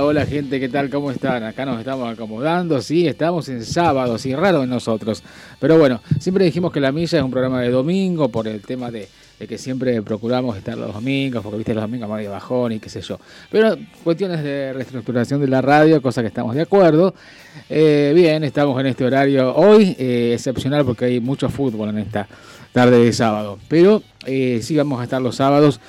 Hola, gente, ¿qué tal? ¿Cómo están? Acá nos estamos acomodando, sí, estamos en sábado, sí, raro en nosotros. Pero bueno, siempre dijimos que La Milla es un programa de domingo por el tema de, que siempre procuramos estar los domingos, porque viste los domingos más de bajón y qué sé yo. Pero cuestiones de reestructuración de la radio, cosa que estamos de acuerdo. Eh, bien, estamos en este horario hoy, eh, excepcional porque hay mucho fútbol en esta tarde de sábado. Pero eh, sí vamos a estar los sábados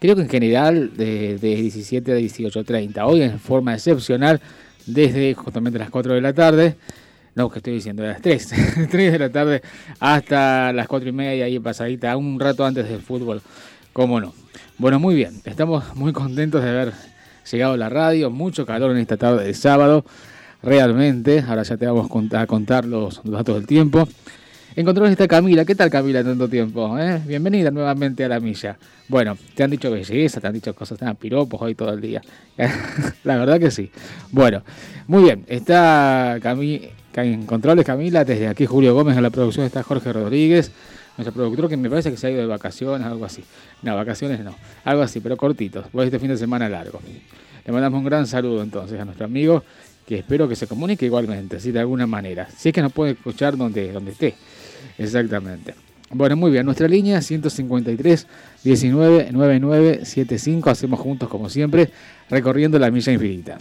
creo que en general de, 17 a 18.30. Hoy en forma excepcional desde justamente las 4 de la tarde. No, que estoy diciendo, de las 3, 3 de la tarde hasta las 4 y media, ahí pasadita, un rato antes del fútbol, cómo no. Bueno, muy bien, estamos muy contentos de haber llegado a la radio, mucho calor en esta tarde de sábado, realmente, ahora ya te vamos a contar los datos del tiempo. Encontramos esta Camila. ¿Qué tal Camila tanto tiempo? Eh? Bienvenida nuevamente a la milla. Bueno, te han dicho belleza, te han dicho cosas, tan piropos hoy todo el día. la verdad que sí. Bueno, muy bien. Está Cami en Camila, desde aquí Julio Gómez en la producción está Jorge Rodríguez, nuestro productor que me parece que se ha ido de vacaciones, algo así. No, vacaciones no, algo así, pero cortitos, por este fin de semana largo. Le mandamos un gran saludo entonces a nuestro amigo, que espero que se comunique igualmente, así de alguna manera. Si es que nos puede escuchar donde, donde esté. Exactamente. Bueno, muy bien, nuestra línea 153 19 99 75. Hacemos juntos, como siempre, recorriendo la milla infinita.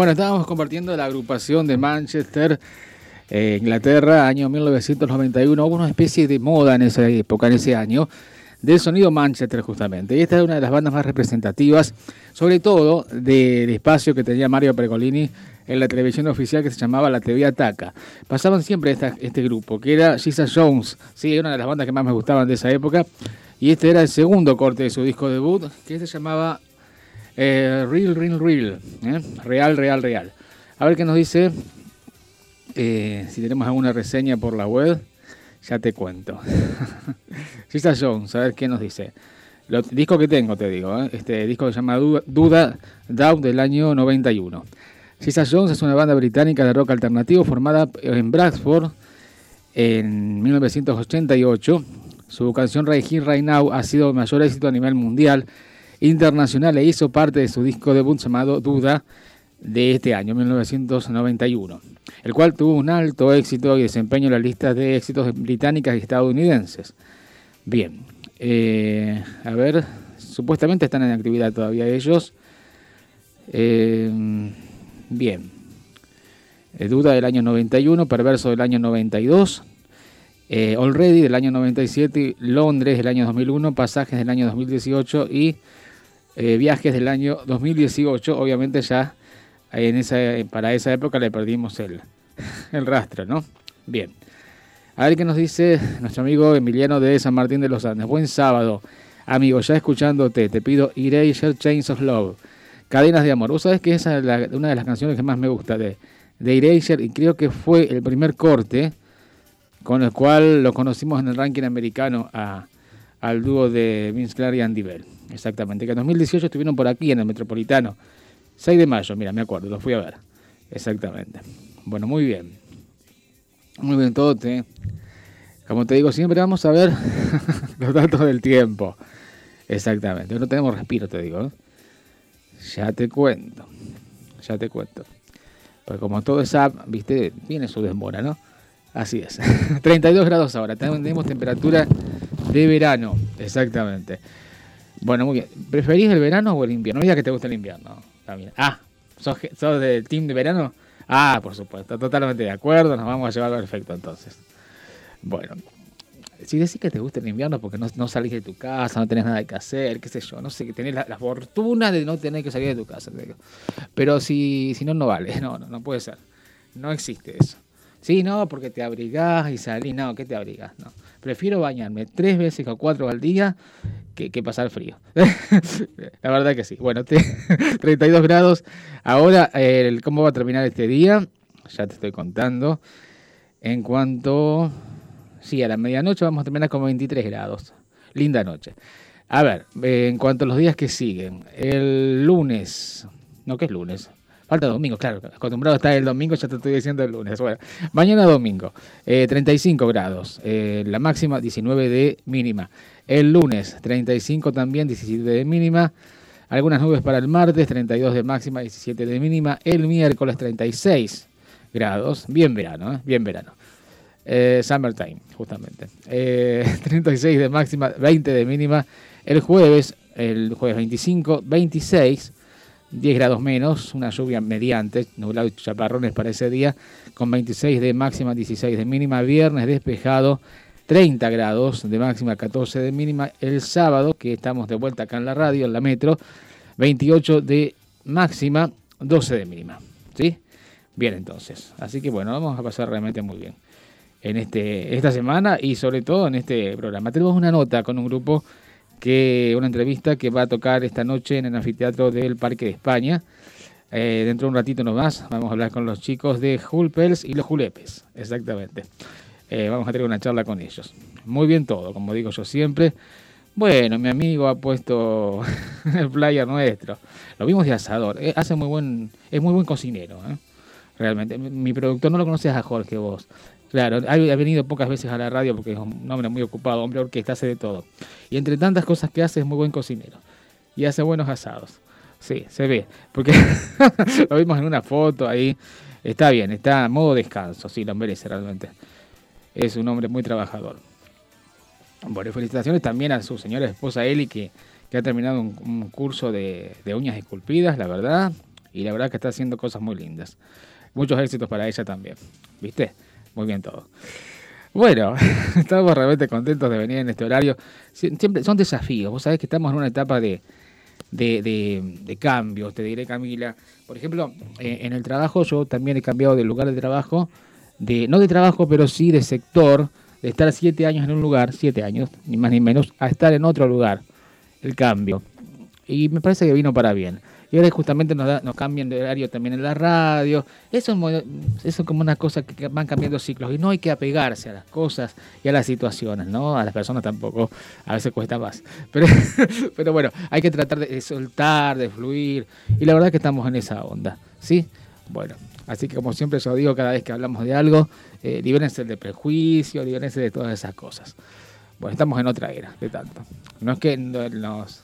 Bueno, estábamos compartiendo la agrupación de Manchester, eh, Inglaterra, año 1991. Hubo una especie de moda en esa época, en ese año, del sonido Manchester justamente. Y esta es una de las bandas más representativas, sobre todo del espacio que tenía Mario Pergolini en la televisión oficial que se llamaba La TV Ataca. Pasaban siempre este grupo, que era Jesus Jones, sí, una de las bandas que más me gustaban de esa época. Y este era el segundo corte de su disco debut, que se llamaba eh, real, real, real. ¿eh? Real, real, real. A ver qué nos dice. Eh, si tenemos alguna reseña por la web, ya te cuento. está Jones, a ver qué nos dice. El disco que tengo, te digo. Este disco se llama Duda, Doubt del año 91. Sisa Jones es una banda británica de rock alternativo formada en Bradford en 1988. Su canción Right Here, Right Now ha sido mayor éxito a nivel mundial internacional e hizo parte de su disco debut llamado Duda de este año, 1991, el cual tuvo un alto éxito y desempeño en las listas de éxitos británicas y estadounidenses. Bien, eh, a ver, supuestamente están en actividad todavía ellos. Eh, bien, eh, Duda del año 91, Perverso del año 92, Already del año 97, Londres del año 2001, Pasajes del año 2018 y eh, viajes del año 2018, obviamente ya en esa, para esa época le perdimos el, el rastro, ¿no? Bien. A ver qué nos dice nuestro amigo Emiliano de San Martín de los Andes. Buen sábado, amigo, ya escuchándote, te pido Erasure Chains of Love, Cadenas de Amor. Vos sabés que esa es una de las canciones que más me gusta de, de Erasure y creo que fue el primer corte con el cual lo conocimos en el ranking americano a, al dúo de Vince Clark y Andy Bell. Exactamente, que en 2018 estuvieron por aquí en el Metropolitano. 6 de mayo, mira, me acuerdo, lo fui a ver. Exactamente. Bueno, muy bien. Muy bien, todo. Como te digo, siempre vamos a ver los datos del tiempo. Exactamente. No tenemos respiro, te digo. ¿eh? Ya te cuento. Ya te cuento. Pues como todo es app, viste, tiene su demora, ¿no? Así es. 32 grados ahora. Tenemos temperatura de verano. Exactamente. Bueno, muy bien. ¿Preferís el verano o el invierno? No digas que te gusta el invierno. Ah, ¿sos, ¿sos del team de verano? Ah, por supuesto, totalmente de acuerdo, nos vamos a llevar perfecto entonces. Bueno, si decís que te gusta el invierno porque no, no, salís de tu casa, no tenés nada que hacer, qué sé yo, no sé, que tenés la, fortuna de no tener que salir de tu casa. Pero si, si no, no vale, no, no, no puede ser. No existe eso. Sí, no, porque te abrigás y salís, no, ¿qué te abrigas? No. Prefiero bañarme tres veces o cuatro al día que, pasar frío. la verdad que sí. Bueno, 32 grados. Ahora, ¿cómo va a terminar este día? Ya te estoy contando. En cuanto... Sí, a la medianoche vamos a terminar con 23 grados. Linda noche. A ver, en cuanto a los días que siguen. El lunes... No, ¿qué es lunes? Falta domingo, claro. Acostumbrado a estar el domingo, ya te estoy diciendo el lunes. Bueno, mañana domingo, 35 eh, grados. Eh, la máxima 19 de mínima. El lunes 35 también, 17 de mínima. Algunas nubes para el martes, 32 de máxima, 17 de mínima. El miércoles 36 grados. Bien verano, ¿eh? bien verano. summertime, justamente. 36 de máxima, 20 de mínima. El jueves, el jueves 25, 26 10 grados menos, una lluvia mediante, nublado y chaparrones para ese día, con 26 de máxima, 16 de mínima. Viernes despejado, 30 grados de máxima, 14 de mínima. El sábado, que estamos de vuelta acá en la radio, en la metro, 28 de máxima, 12 de mínima. ¿Sí? Bien, entonces. Así que bueno, vamos a pasar realmente muy bien en este, esta semana y sobre todo en este programa. Tenemos una nota con un grupo que una entrevista que va a tocar esta noche en el anfiteatro del Parque de España. Eh, dentro de un ratito nomás vamos a hablar con los chicos de Hulpels y los Julepes, exactamente. Eh, vamos a tener una charla con ellos. Muy bien todo, como digo yo siempre. Bueno, mi amigo ha puesto el player nuestro. Lo vimos de asador. Eh, hace muy buen, es muy buen cocinero. Realmente. Mi productor no lo conoces a Jorge vos. Claro, ha, venido pocas veces a la radio porque es un hombre muy ocupado, hombre orquesta, hace de todo. Y entre tantas cosas que hace es muy buen cocinero. Y hace buenos asados. Sí, se ve. Porque lo vimos en una foto ahí. Está bien, está a modo descanso, sí, lo merece realmente. Es un hombre muy trabajador. Bueno, felicitaciones también a su señora esposa Eli, que, que ha terminado un, curso de, uñas esculpidas, la verdad. Y la verdad que está haciendo cosas muy lindas. Muchos éxitos para ella también. ¿Viste? Muy bien todo. Bueno, estamos realmente contentos de venir en este horario. Siempre son desafíos. Vos sabés que estamos en una etapa de, de, de, cambios, te diré Camila. Por ejemplo, eh, en el trabajo yo también he cambiado de lugar de trabajo, de no de trabajo, pero sí de sector, de estar siete años en un lugar, siete años, ni más ni menos, a estar en otro lugar. El cambio. Y me parece que vino para bien. Y ahora justamente nos, cambian de horario también en la radio. Eso es, como una cosa que van cambiando ciclos. Y no hay que apegarse a las cosas y a las situaciones, ¿no? A las personas tampoco. A veces cuesta más. Pero, pero bueno, hay que tratar de soltar, de fluir. Y la verdad que estamos en esa onda, ¿sí? Bueno, así que como siempre yo digo cada vez que hablamos de algo, eh, libérense de prejuicio, libérense de todas esas cosas. Bueno, estamos en otra era de tanto. No es que nos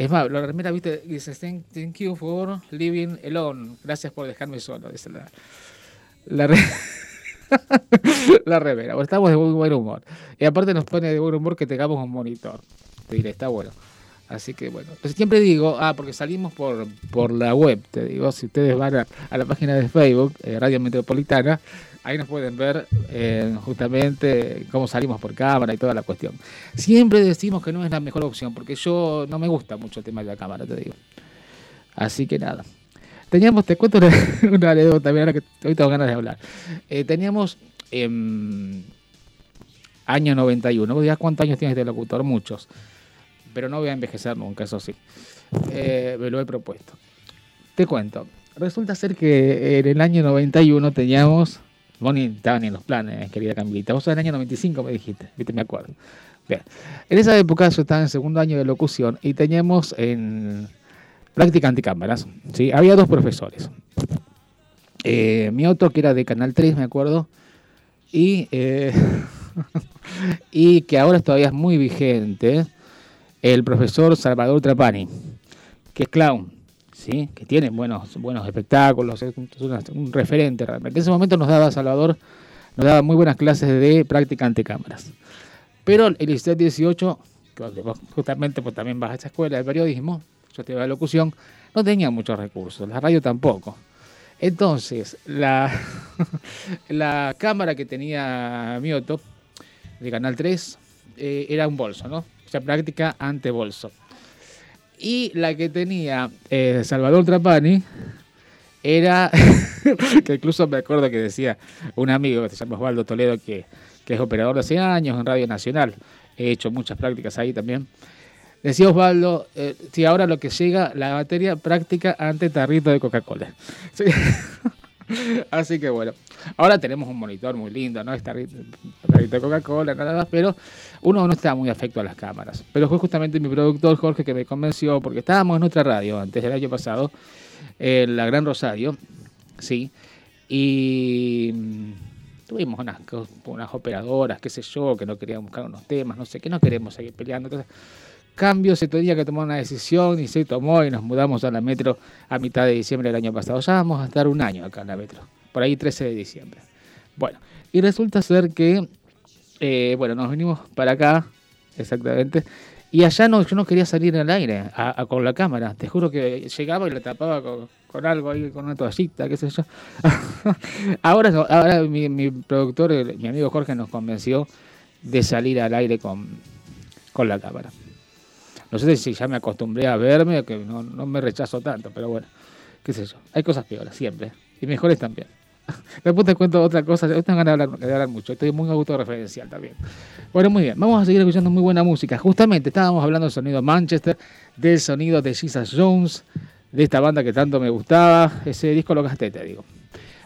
es más, la remera, viste, dice, thank, you for living alone. Gracias por dejarme solo, dice la, la, la remera. estamos de muy buen humor. Y aparte nos pone de buen humor que tengamos un monitor. Te diré, está bueno. Así que bueno, pues siempre digo, ah, porque salimos por, por la web, te digo, si ustedes van a, la página de Facebook, eh, Radio Metropolitana, Ahí nos pueden ver eh, justamente cómo salimos por cámara y toda la cuestión. Siempre decimos que no es la mejor opción, porque yo no me gusta mucho el tema de la cámara, te digo. Así que nada. Teníamos, te cuento una, anécdota también, ahora que hoy tengo ganas de hablar. Eh, teníamos eh, año 91. ¿Vos dirás cuántos años tienes de locutor? Muchos. Pero no voy a envejecer nunca, eso sí. Eh, me lo he propuesto. Te cuento. Resulta ser que en el año 91 teníamos Vos ni estaban ni en los planes, querida Camilita. Vos sos del año 95, me dijiste, viste, me acuerdo. Bien. En esa época yo estaba en segundo año de locución y teníamos en práctica anticámaras. Había dos profesores. Eh, mi otro que era de Canal 3, me acuerdo, y, eh, y que ahora todavía es muy vigente, el profesor Salvador Trapani, que es clown que tiene buenos, buenos espectáculos, es un, referente realmente. En ese momento nos daba Salvador, nos daba muy buenas clases de práctica ante cámaras. Pero el ICET 18, justamente pues también vas a esa escuela de periodismo, yo te iba a locución, no tenía muchos recursos, la radio tampoco. Entonces, la, la cámara que tenía Mioto, de Canal 3, eh, era un bolso, ¿no? O sea, práctica ante bolso. Y la que tenía eh, Salvador Trapani era, que incluso me acuerdo que decía un amigo que se llama Osvaldo Toledo, que, es operador de hace años en Radio Nacional, he hecho muchas prácticas ahí también. Decía Osvaldo, eh, si ahora lo que llega, la materia práctica ante tarrito de Coca-Cola. Así que bueno, ahora tenemos un monitor muy lindo, ¿no? Está de Coca-Cola, nada más, pero uno no está muy afecto a las cámaras. Pero fue justamente mi productor Jorge que me convenció, porque estábamos en otra radio antes del año pasado, en la Gran Rosario, ¿sí? Y mm, tuvimos unas, unas operadoras, qué sé yo, que no querían buscar unos temas, no sé, que no queremos seguir peleando. Entonces, cambio, se tenía que tomar una decisión y se tomó y nos mudamos a la metro a mitad de diciembre del año pasado. Ya vamos a estar un año acá en la metro, por ahí 13 de diciembre. Bueno, y resulta ser que, eh, bueno, nos venimos para acá, exactamente, y allá no, yo no quería salir al aire con la cámara. Te juro que llegaba y la tapaba con, algo ahí, con una toallita, qué sé yo. ahora ahora mi, mi, productor, mi amigo Jorge, nos convenció de salir al aire con, con la cámara. No sé si ya me acostumbré a verme que no, me rechazo tanto, pero bueno, qué sé yo. Hay cosas peores, siempre. Y mejores también. Después te cuento otra cosa. Hoy tengo ganas de hablar mucho. Estoy muy autorreferencial también. Bueno, muy bien. Vamos a seguir escuchando muy buena música. Justamente estábamos hablando del sonido Manchester, del sonido de Jesus Jones, de esta banda que tanto me gustaba. Ese disco lo gasté, te digo.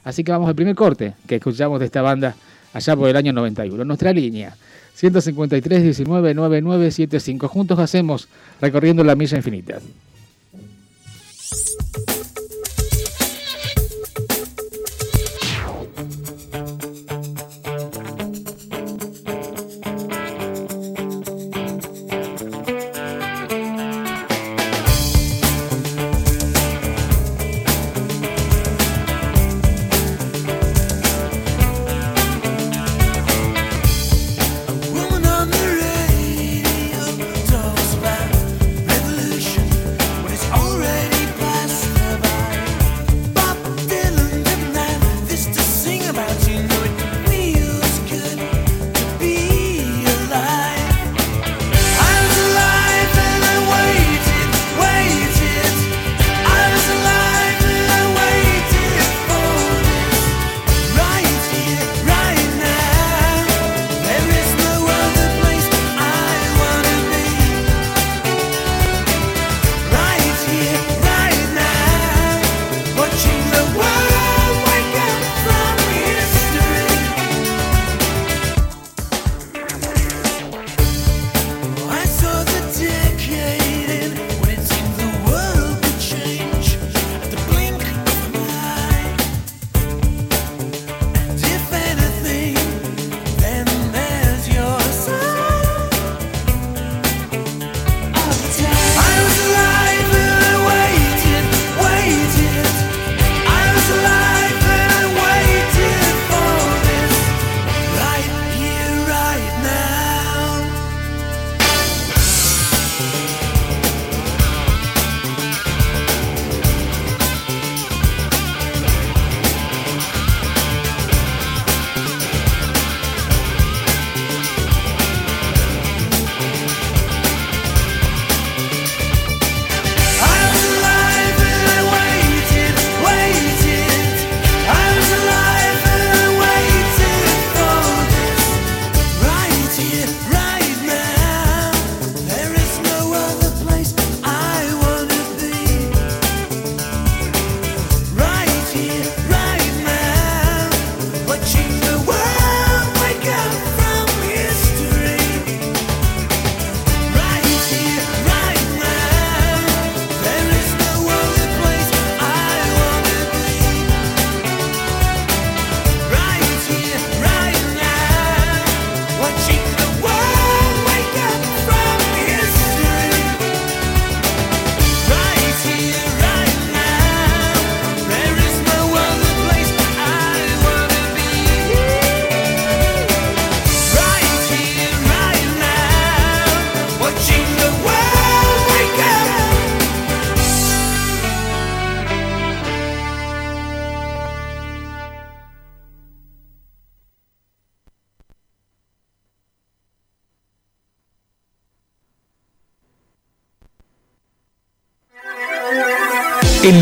Así que vamos al primer corte que escuchamos de esta banda allá por el año 91. Nuestra línea 153 19 9975. Juntos hacemos recorriendo la milla infinita.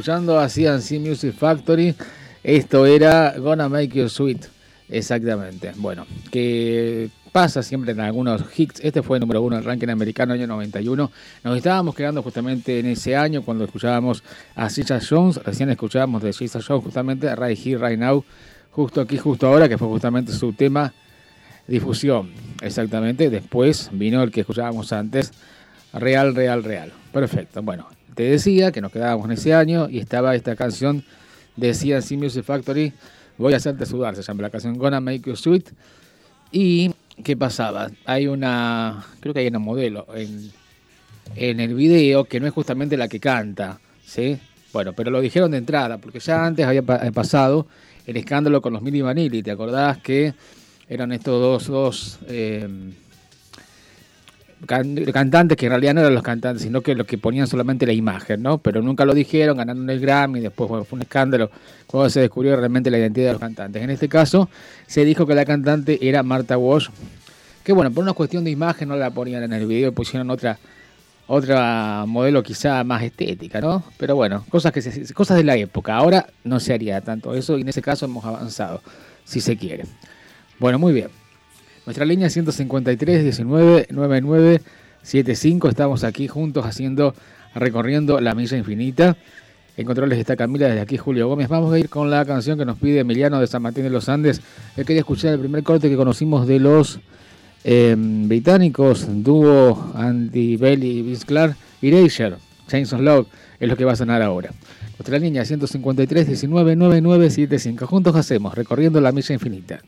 Escuchando a CNC Music Factory. Esto era Gonna Make You Sweet. Exactamente. Bueno, que pasa siempre en algunos hits. Este fue el número uno del ranking americano año 91. Nos estábamos quedando justamente en ese año cuando escuchábamos a Sisha Jones. Recién escuchábamos de Sisha Jones justamente Right Here, Right Now. Justo aquí, justo ahora, que fue justamente su tema difusión. Exactamente. Después vino el que escuchábamos antes. Real, real, real. Perfecto. Bueno, te decía que nos quedábamos en ese año y estaba esta canción de CNC Music Factory, Voy a hacerte sudar, se llama la canción Gonna Make You Sweet. Y, ¿qué pasaba? Hay una, creo que hay una modelo en, en el video que no es justamente la que canta, ¿sí? Bueno, pero lo dijeron de entrada, porque ya antes había eh, pasado el escándalo con los Mini Vanilli, ¿te acordás que eran estos dos, dos eh, cantantes que en realidad no eran los cantantes, sino que los que ponían solamente la imagen, ¿no? Pero nunca lo dijeron, ganaron el Grammy, después fue un escándalo cuando se descubrió realmente la identidad de los cantantes. En este caso se dijo que la cantante era Marta Walsh, que bueno, por una cuestión de imagen no la ponían en el video, pusieron otra otra modelo quizá más estética, ¿no? Pero bueno, cosas que se, cosas de la época. Ahora no se haría tanto eso y en ese caso hemos avanzado, si se quiere. Bueno, muy bien. Nuestra línea 153 19 99 75. Estamos aquí juntos haciendo, recorriendo la milla infinita. En controles está Camila, desde aquí Julio Gómez. Vamos a ir con la canción que nos pide Emiliano de San Martín de los Andes. Él quería escuchar el primer corte que conocimos de los eh, británicos, dúo Andy Bell y Vince Clark, Erasure, of Love, es lo que va a sonar ahora. Nuestra línea 153 19 99 75. Juntos hacemos, recorriendo la milla infinita.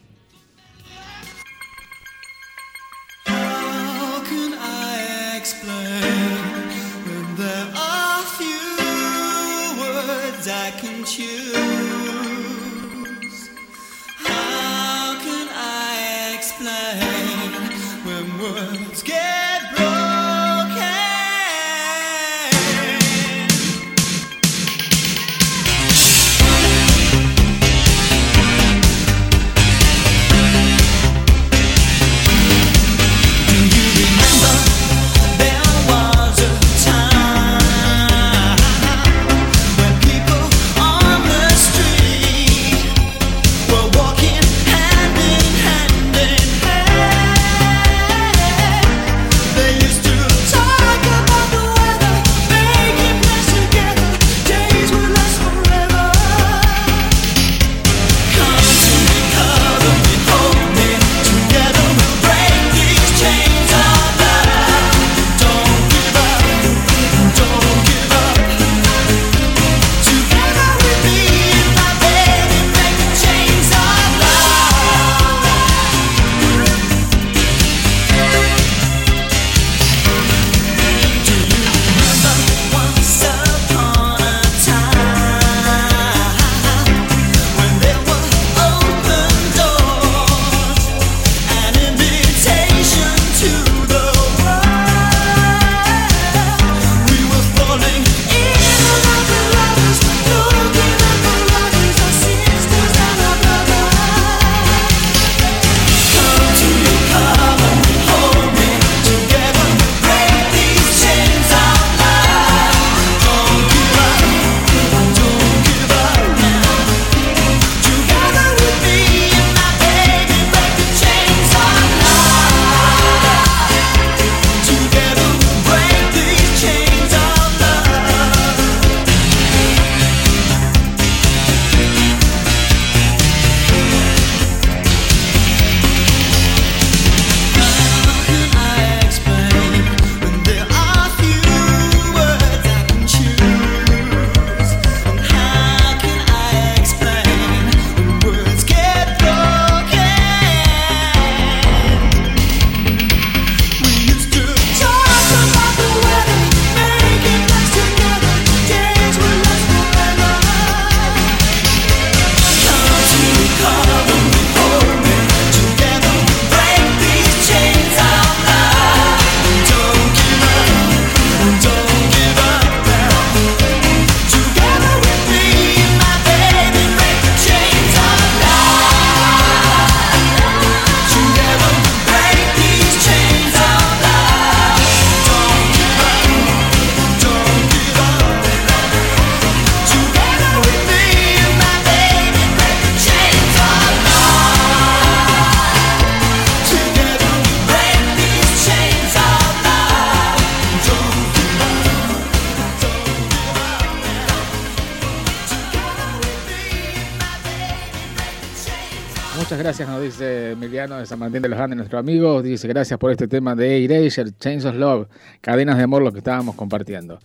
Martín de los Andes, nuestro amigo, dice gracias por este tema de Erasure, Chains of Love, cadenas de amor, lo que estábamos compartiendo.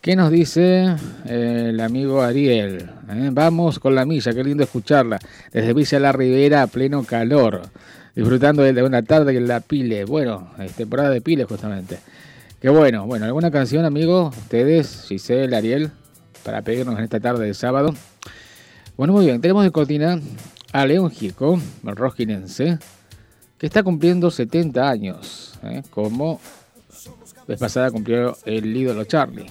¿Qué nos dice eh, el amigo Ariel? Eh, vamos con la milla, qué lindo escucharla. Desde Villa La Ribera a pleno calor. Disfrutando de una tarde en la pile. Bueno, es temporada de pile justamente. Qué bueno. Bueno, ¿alguna canción, amigo? Ustedes, Giselle, Ariel, para pedirnos en esta tarde de sábado. Bueno, muy bien. Tenemos de cortina a León Gico, el rojinense, que está cumpliendo 70 años. ¿eh? Como vez pasada cumplió el ídolo Charlie.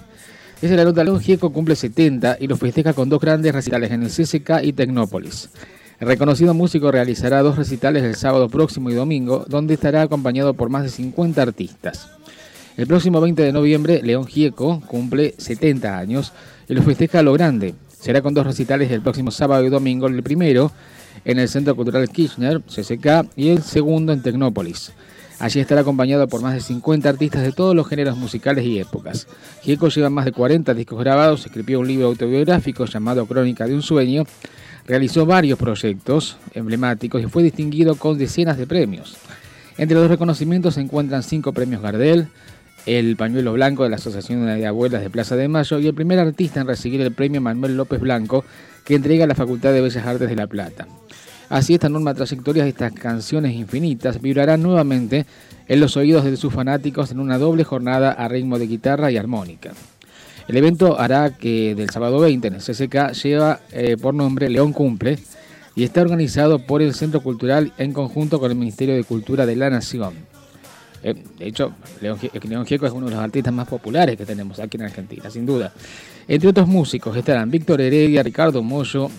Es la nota León Gieco cumple 70 y lo festeja con dos grandes recitales en el CCK y Tecnópolis. El reconocido músico realizará dos recitales el sábado próximo y domingo, donde estará acompañado por más de 50 artistas. El próximo 20 de noviembre, León Gieco cumple 70 años y lo festeja a lo grande. Será con dos recitales el próximo sábado y domingo, el primero en el Centro Cultural Kirchner, CCK, y el segundo en Tecnópolis. Allí estará acompañado por más de 50 artistas de todos los géneros musicales y épocas. Gieco lleva más de 40 discos grabados, escribió un libro autobiográfico llamado Crónica de un Sueño, realizó varios proyectos emblemáticos y fue distinguido con decenas de premios. Entre los reconocimientos se encuentran cinco premios Gardel, el pañuelo blanco de la Asociación de Abuelas de Plaza de Mayo y el primer artista en recibir el premio Manuel López Blanco que entrega la Facultad de Bellas Artes de La Plata. Así esta enorme trayectoria de estas canciones infinitas vibrará nuevamente en los oídos de sus fanáticos en una doble jornada a ritmo de guitarra y armónica. El evento hará que del sábado 20 en el CCK lleva eh, por nombre León Cumple y está organizado por el Centro Cultural en conjunto con el Ministerio de Cultura de la Nación. Eh, de hecho, León, Gieco es uno de los artistas más populares que tenemos aquí en Argentina, sin duda. Entre otros músicos estarán Víctor Heredia, Ricardo Mollo,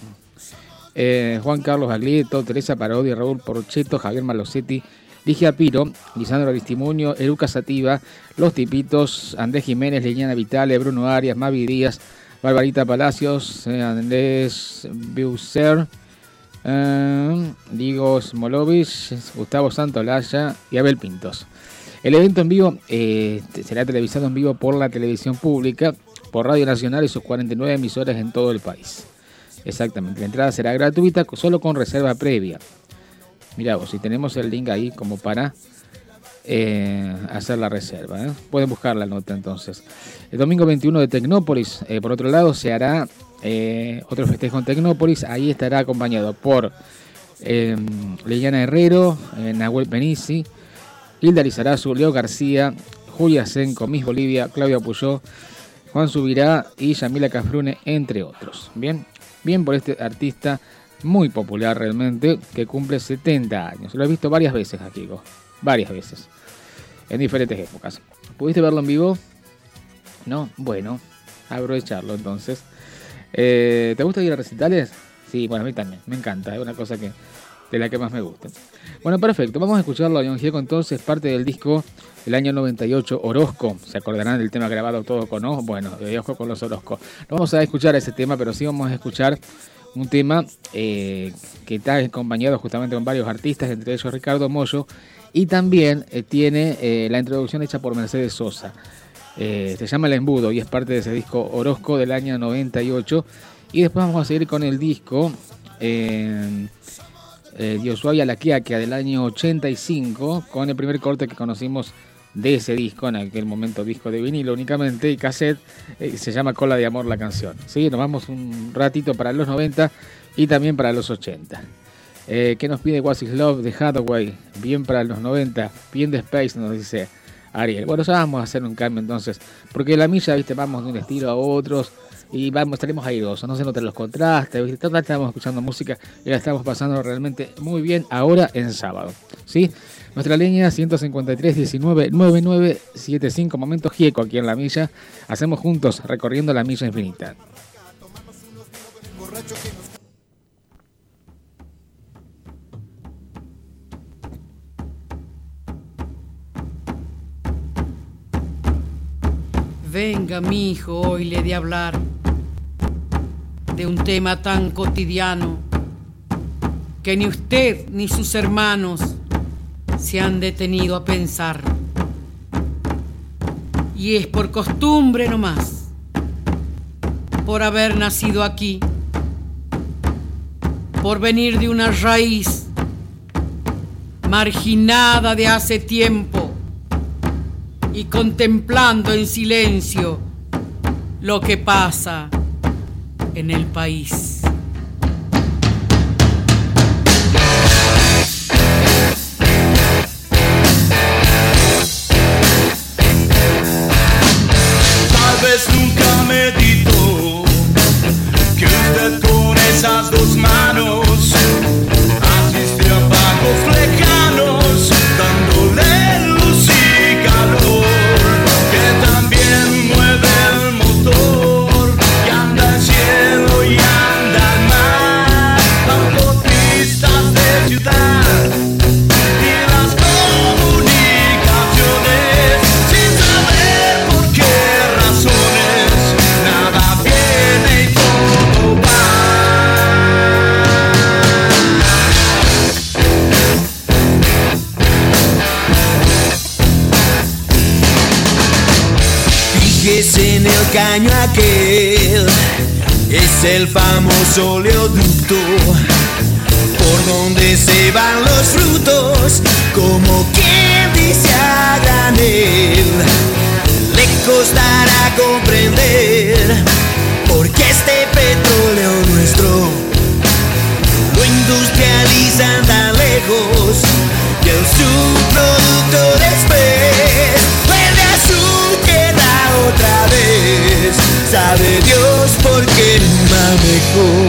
eh, Juan Carlos Aglieto, Teresa Parodi, Raúl Porcheto, Javier Malosetti, Ligia Piro, Lisandro Aristimuño, Eruca Sativa, Los Tipitos, Andrés Jiménez, Leñana Vitale, Bruno Arias, Mavi Díaz, Barbarita Palacios, eh, Andrés Biuser, eh, Diego Smolovich, Gustavo Santolaya y Abel Pintos. El evento en vivo será televisado en vivo por la televisión pública, por Radio Nacional y sus 49 emisoras en todo el país. Exactamente, la entrada será gratuita solo con reserva previa. Mira vos, si tenemos el link ahí como para eh, hacer la reserva. ¿eh? Pueden buscar la nota entonces. El domingo 21 de Tecnópolis, eh, por otro lado, se hará otro festejo en Tecnópolis. Ahí estará acompañado por Leyana Herrero, Nahuel Penisi, Hilda Lizarazu, Leo García, Julia Senco, Miss Bolivia, Claudia Puyó, Juan Subirá y Yamila Cafrune, entre otros. Bien, bien por este artista muy popular realmente, que cumple 70 años. Lo he visto varias veces aquí, varias veces, en diferentes épocas. ¿Pudiste verlo en vivo? No, bueno, aprovecharlo entonces. Eh, ¿Te gusta ir a recitales? Sí, bueno, a mí también, me encanta, es una cosa que de la que más me gusta. Bueno, perfecto, vamos a escucharlo a John Gieco entonces, parte del disco del año 98, Orozco. ¿Se acordarán del tema grabado todo con O? Bueno, de Orozco con los Orozco. No vamos a escuchar ese tema, pero sí vamos a escuchar un tema eh, que está acompañado justamente con varios artistas, entre ellos Ricardo Mollo, y también eh, tiene eh, la introducción hecha por Mercedes Sosa. se llama El Embudo y es parte de ese disco Orozco del año 98. Y después vamos a seguir con el disco eh, Diosuavia La Quiaquia del año 85, con el primer corte que conocimos de ese disco, en aquel momento disco de vinilo únicamente y cassette, eh, se llama Cola de Amor la canción. ¿sí? Nos vamos un ratito para los 90 y también para los 80. Eh, ¿Qué nos pide What is Love de Hathaway? Bien para los 90, bien de Space, nos dice Ariel. Bueno, ya vamos a hacer un cambio entonces, porque la milla, viste, vamos de un estilo a otros y vamos, estaremos airosos, no se notan los contrastes, ¿viste? estamos escuchando música y la estamos pasando realmente muy bien ahora en sábado. ¿sí? Nuestra línea 153 19 9975 Momento Gieco aquí en la milla. Hacemos juntos recorriendo la milla infinita. Venga, mi hijo, hoy le de hablar de un tema tan cotidiano que ni usted ni sus hermanos se han detenido a pensar. Y es por costumbre nomás, por haber nacido aquí, por venir de una raíz marginada de hace tiempo y contemplando en silencio lo que pasa en el país. engaño aquel es el famoso oleoducto por donde se van los frutos, como quien dice a granel. Le costará comprender porque este petróleo nuestro lo industrializan tan lejos y el subproducto después. go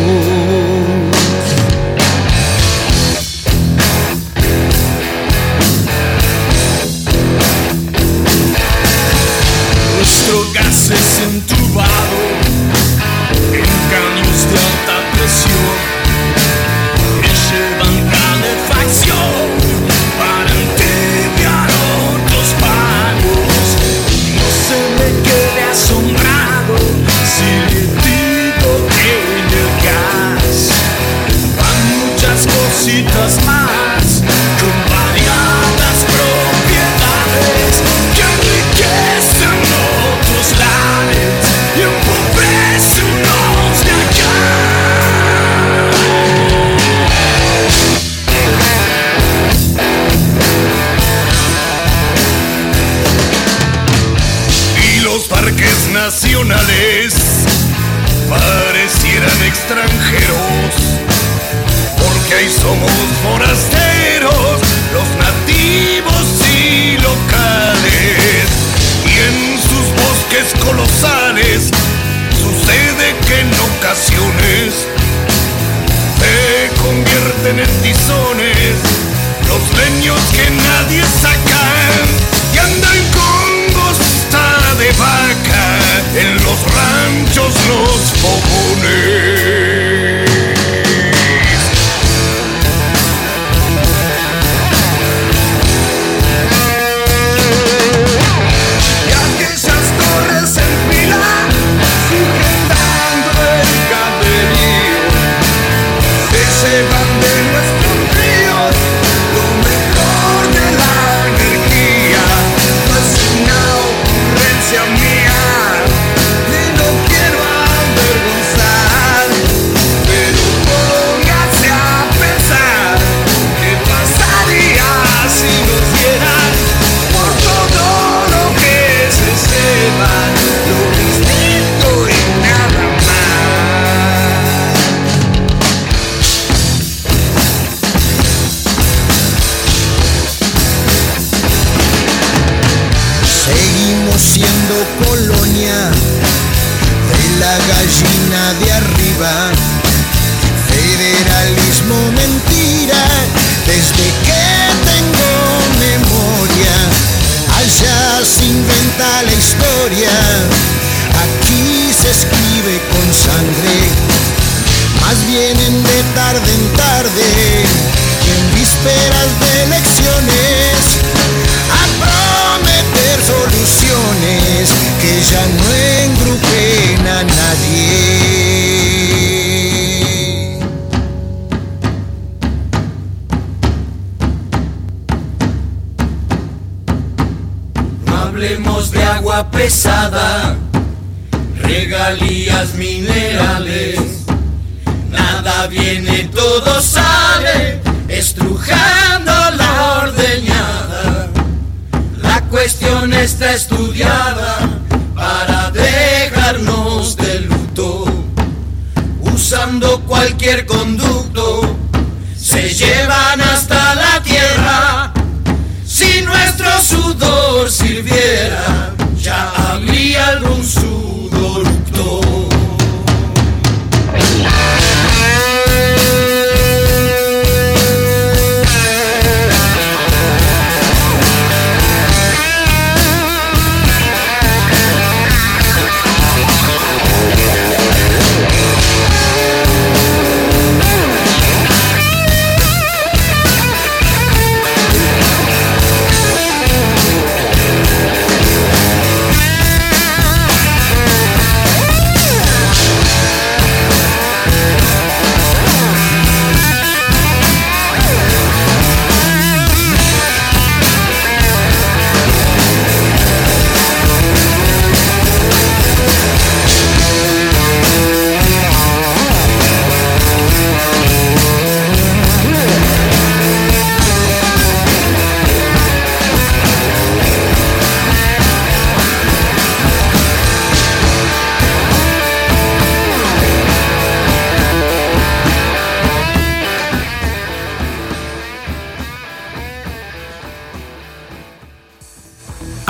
de tarde en tarde en vísperas de elecciones a prometer soluciones que ya no engrupen a nadie. No hablemos de agua pesada, regalías minerales nada viene, todo sale, estrujando la ordeñada. La cuestión está estudiada para dejarnos de luto, usando cualquier conducto, se llevan hasta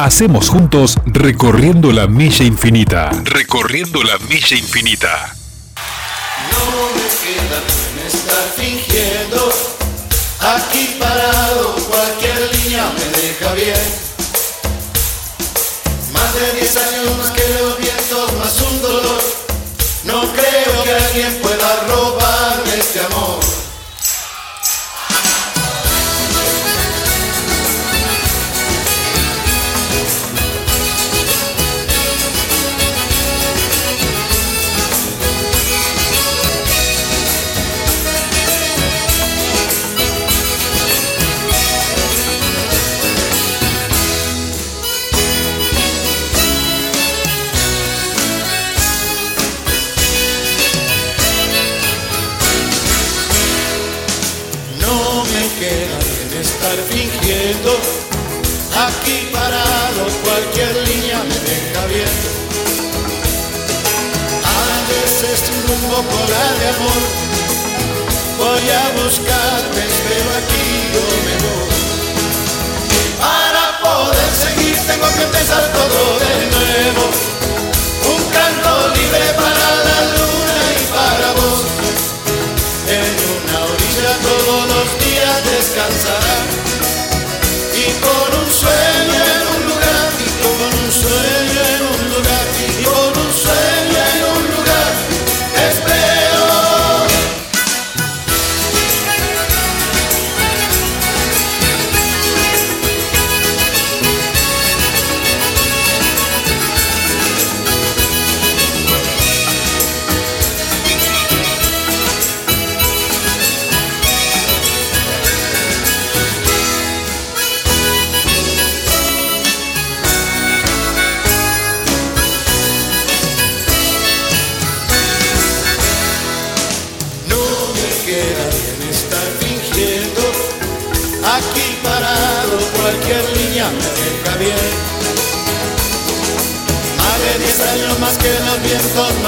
Hacemos juntos recorriendo la milla infinita. Recorriendo la milla infinita. No me queda bien estar fingiendo. Aquí parado, cualquier línea me deja bien. Más de 10 años más que los vientos, más un dolor. No creo que alguien pueda robarme este amor. Aquí parado, cualquier línea me deja bien. A veces un poco la de amor. Voy a buscarte, pero aquí yo me voy. Para poder seguir tengo que empezar todo de nuevo. Un canto libre para la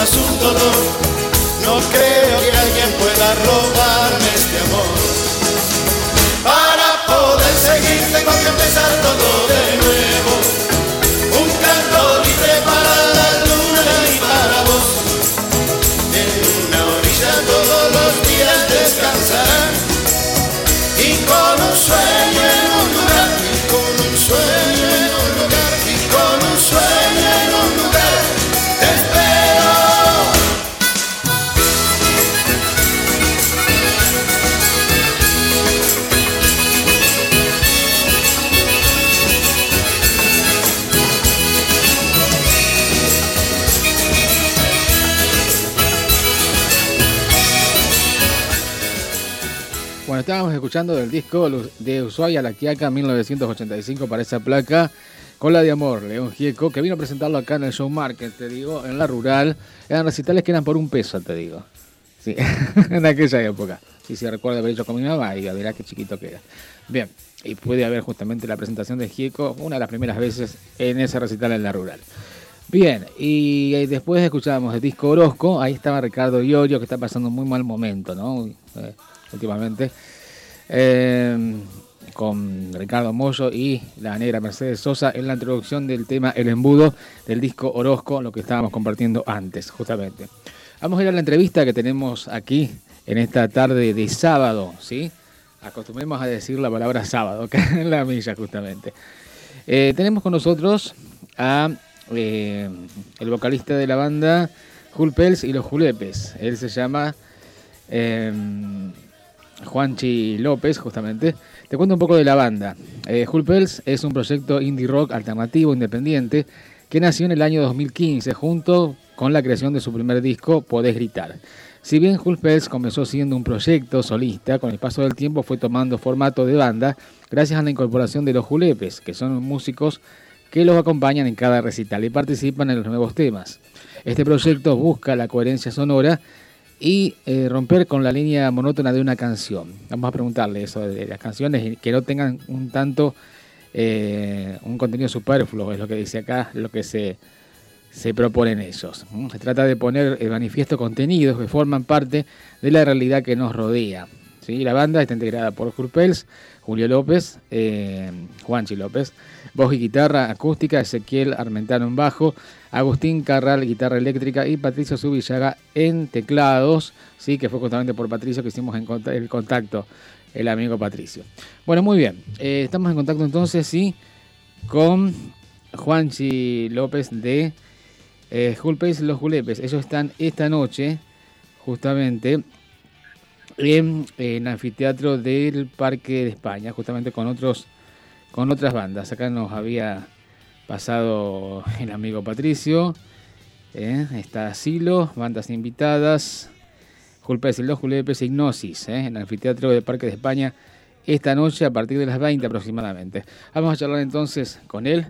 un dolor. No creo que alguien pueda robarme este amor. Para poder seguir tengo que empezar todo de nuevo. Un canto libre para la luna y para vos. En una orilla todos los días descansarán Y con un sueño estábamos escuchando del disco de Ushuaia La Quiaca 1985 para esa placa con la de amor, León Gieco, que vino a presentarlo acá en el Show Market, te digo, en la rural. Eran recitales que eran por un peso, te digo. Sí, en aquella época. Si se recuerda haber hecho con mi mamá y verá qué chiquito que era. Bien, y puede haber justamente la presentación de Gieco una de las primeras veces en ese recital en la rural. Bien, y eh, después escuchábamos el disco Orozco, ahí estaba Ricardo Iorio, que está pasando un muy mal momento, ¿no? Eh, últimamente. Eh, con Ricardo Mollo y la negra Mercedes Sosa en la introducción del tema El Embudo del disco Orozco, lo que estábamos compartiendo antes, justamente. Vamos a ir a la entrevista que tenemos aquí en esta tarde de sábado, ¿sí? Acostumbremos a decir la palabra sábado, que en la milla, justamente. tenemos con nosotros a eh, el vocalista de la banda Julpels y los Julepes. Él se llama eh, Juanchi López, justamente. Te cuento un poco de la banda. Eh, Julpels es un proyecto indie rock alternativo independiente que nació en el año 2015 junto con la creación de su primer disco Podés Gritar. Si bien Hulpels comenzó siendo un proyecto solista, con el paso del tiempo fue tomando formato de banda gracias a la incorporación de los Julepes, que son músicos que los acompañan en cada recital y participan en los nuevos temas. Este proyecto busca la coherencia sonora y eh, romper con la línea monótona de una canción. Vamos a preguntarle eso de las canciones que no tengan un tanto eh, un contenido superfluo, es lo que dice acá, lo que se, se proponen ellos. Se trata de poner en manifiesto contenidos que forman parte de la realidad que nos rodea. ¿sí? La banda está integrada por Jurpels, Julio López, eh, Juanchi López, voz y guitarra acústica, Ezequiel Armentano en bajo, Agustín Carral, guitarra eléctrica y Patricio Subillaga en teclados, sí, que fue justamente por Patricio que hicimos el contacto, el amigo Patricio. Bueno, muy bien, eh, estamos en contacto entonces, sí, con Juanchi López de eh, Los Julepes. Ellos están esta noche, justamente, en, el anfiteatro del Parque de España, justamente con otros con otras bandas. Acá nos había pasado el amigo Patricio. ¿eh? Está Asilo, bandas invitadas. Julpes el 2, Julepes Hipnosis, ¿eh? en el anfiteatro del Parque de España, esta noche a partir de las 20 aproximadamente. Vamos a charlar entonces con él,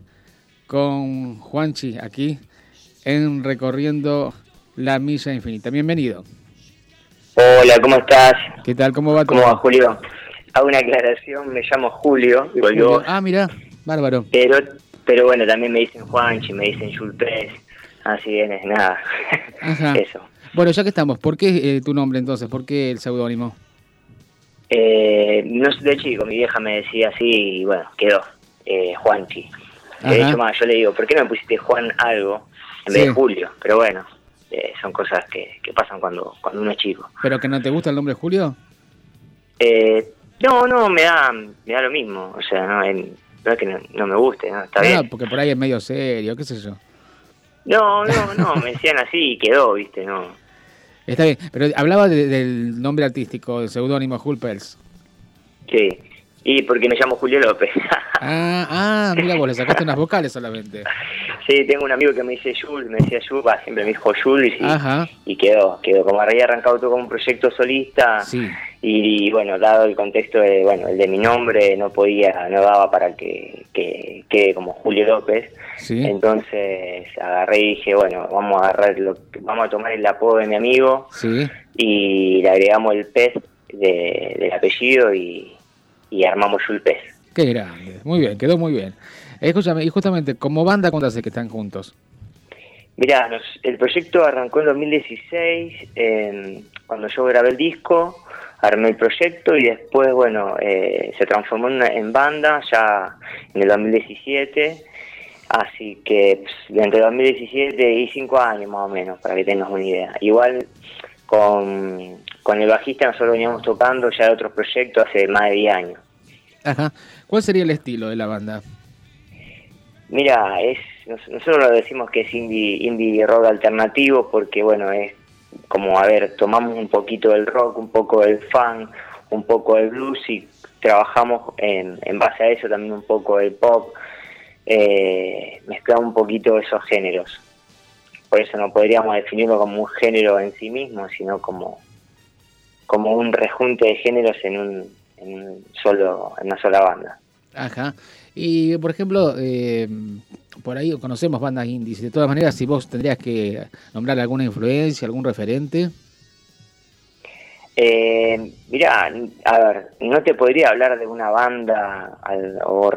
con Juanchi, aquí en Recorriendo la Milla Infinita. Bienvenido. Hola, ¿cómo estás? ¿Qué tal? ¿Cómo va todo? ¿Cómo va, Julio? Hago una aclaración, me llamo Julio. Ah, mira, bárbaro. Pero, pero bueno, también me dicen Juanchi, me dicen Julpes, así bien, es nada. Eso. Bueno, ya que estamos, ¿por qué eh, tu nombre entonces? ¿Por qué el seudónimo? Eh, no sé, de chico, mi vieja me decía así y bueno, quedó, eh, Juanchi. De hecho, más, yo le digo, ¿por qué no me pusiste Juan algo en vez de Julio? Pero bueno, eh, son cosas que, pasan cuando, cuando uno es chico. ¿Pero que no te gusta el nombre Julio? Eh, no, no, me da, me da lo mismo. O sea, no, es que no, me guste, ¿no? Está bien. porque por ahí es medio serio, qué sé yo. No, no, no, me decían así y quedó, ¿viste? No. Está bien, pero hablaba del nombre artístico, del seudónimo Hulpels. Sí, y porque me llamo Julio López. ah, ah, mira vos, le sacaste unas vocales solamente. Sí, tengo un amigo que me dice Jules, me decía Jules, siempre me dijo Jules y, y quedó, quedó. Como había arrancado todo como un proyecto solista y, bueno, dado el contexto de, bueno, el de mi nombre, no podía, no daba para que quede como Julio López. Entonces agarré y dije, bueno, vamos a agarrar lo, vamos a tomar el apodo de mi amigo y le agregamos el pez del apellido y y armamos Julpes. Qué grande, muy bien, quedó muy bien. Escúchame, y justamente, como banda, ¿cuánto hace que están juntos? Mirá, el proyecto arrancó en 2016, cuando yo grabé el disco, armé el proyecto y después, bueno, eh, se transformó en, banda ya en el 2017. Así que pues, entre 2017 y 5 años más o menos, para que tengas una idea. Igual con, con el bajista nosotros veníamos tocando ya de otros proyectos hace más de 10 años. Ajá. ¿Cuál sería el estilo de la banda? Mira, es nosotros lo decimos que es indie, indie rock alternativo porque, bueno, es como, a ver, tomamos un poquito del rock, un poco del funk, un poco del blues y trabajamos en, en base a eso también un poco del pop, eh, mezclamos un poquito esos géneros. Por eso no podríamos definirlo como un género en sí mismo, sino como como un rejunte de géneros en un, en solo en una sola banda. Ajá. Y por ejemplo, eh, por ahí conocemos bandas indies. De todas maneras, si vos tendrías que nombrar alguna influencia, algún referente. Eh, mirá, a ver, no te podría hablar de una banda o,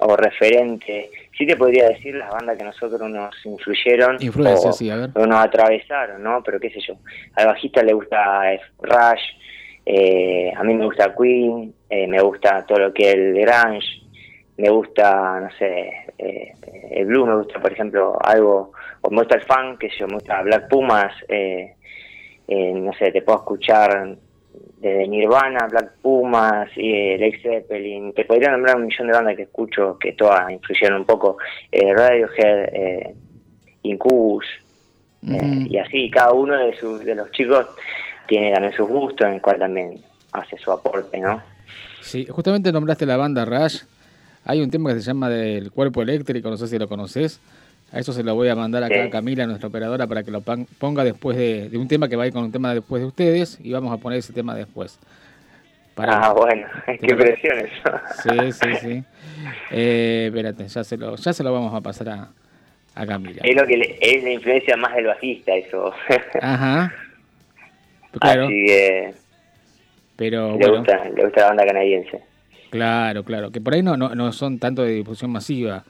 o referente sí te podría decir las bandas que nosotros nos influyeron o, sí, a ver. o nos atravesaron, ¿no? Pero qué sé yo, al bajista le gusta eh, Rush, eh, a mí me gusta Queen, eh, me gusta todo lo que es el grunge, me gusta, no sé, eh, el blue, me gusta, por ejemplo, algo, o me gusta el funk, que yo, me gusta Black Pumas, eh, eh, no sé, te puedo escuchar desde Nirvana, Black Pumas, y eh, Led Zeppelin, te podría nombrar un millón de bandas que escucho que todas influyeron un poco, eh, Radiohead, eh, Incubus, eh, y así, cada uno de, sus, de los chicos tiene también sus gustos, en el cual también hace su aporte, ¿no? Sí, justamente nombraste la banda Rush. Hay un tema que se llama del cuerpo eléctrico, no sé si lo conoces. A eso se lo voy a mandar acá Sí. a Camila, nuestra operadora, para que lo ponga después de, de un tema que va a ir con un tema después de ustedes y vamos a poner ese tema después. Para- Ah, bueno, qué presión eso. Sí, sí, sí. Eh, espérate, ya se, lo, ya se lo vamos a pasar a, a Camila. es lo que le- es la influencia más del bajista eso. Ajá. Claro, Así que pero le bueno, gusta, le gusta la banda canadiense. claro, claro, que por ahí no, no, no son tanto de difusión masiva.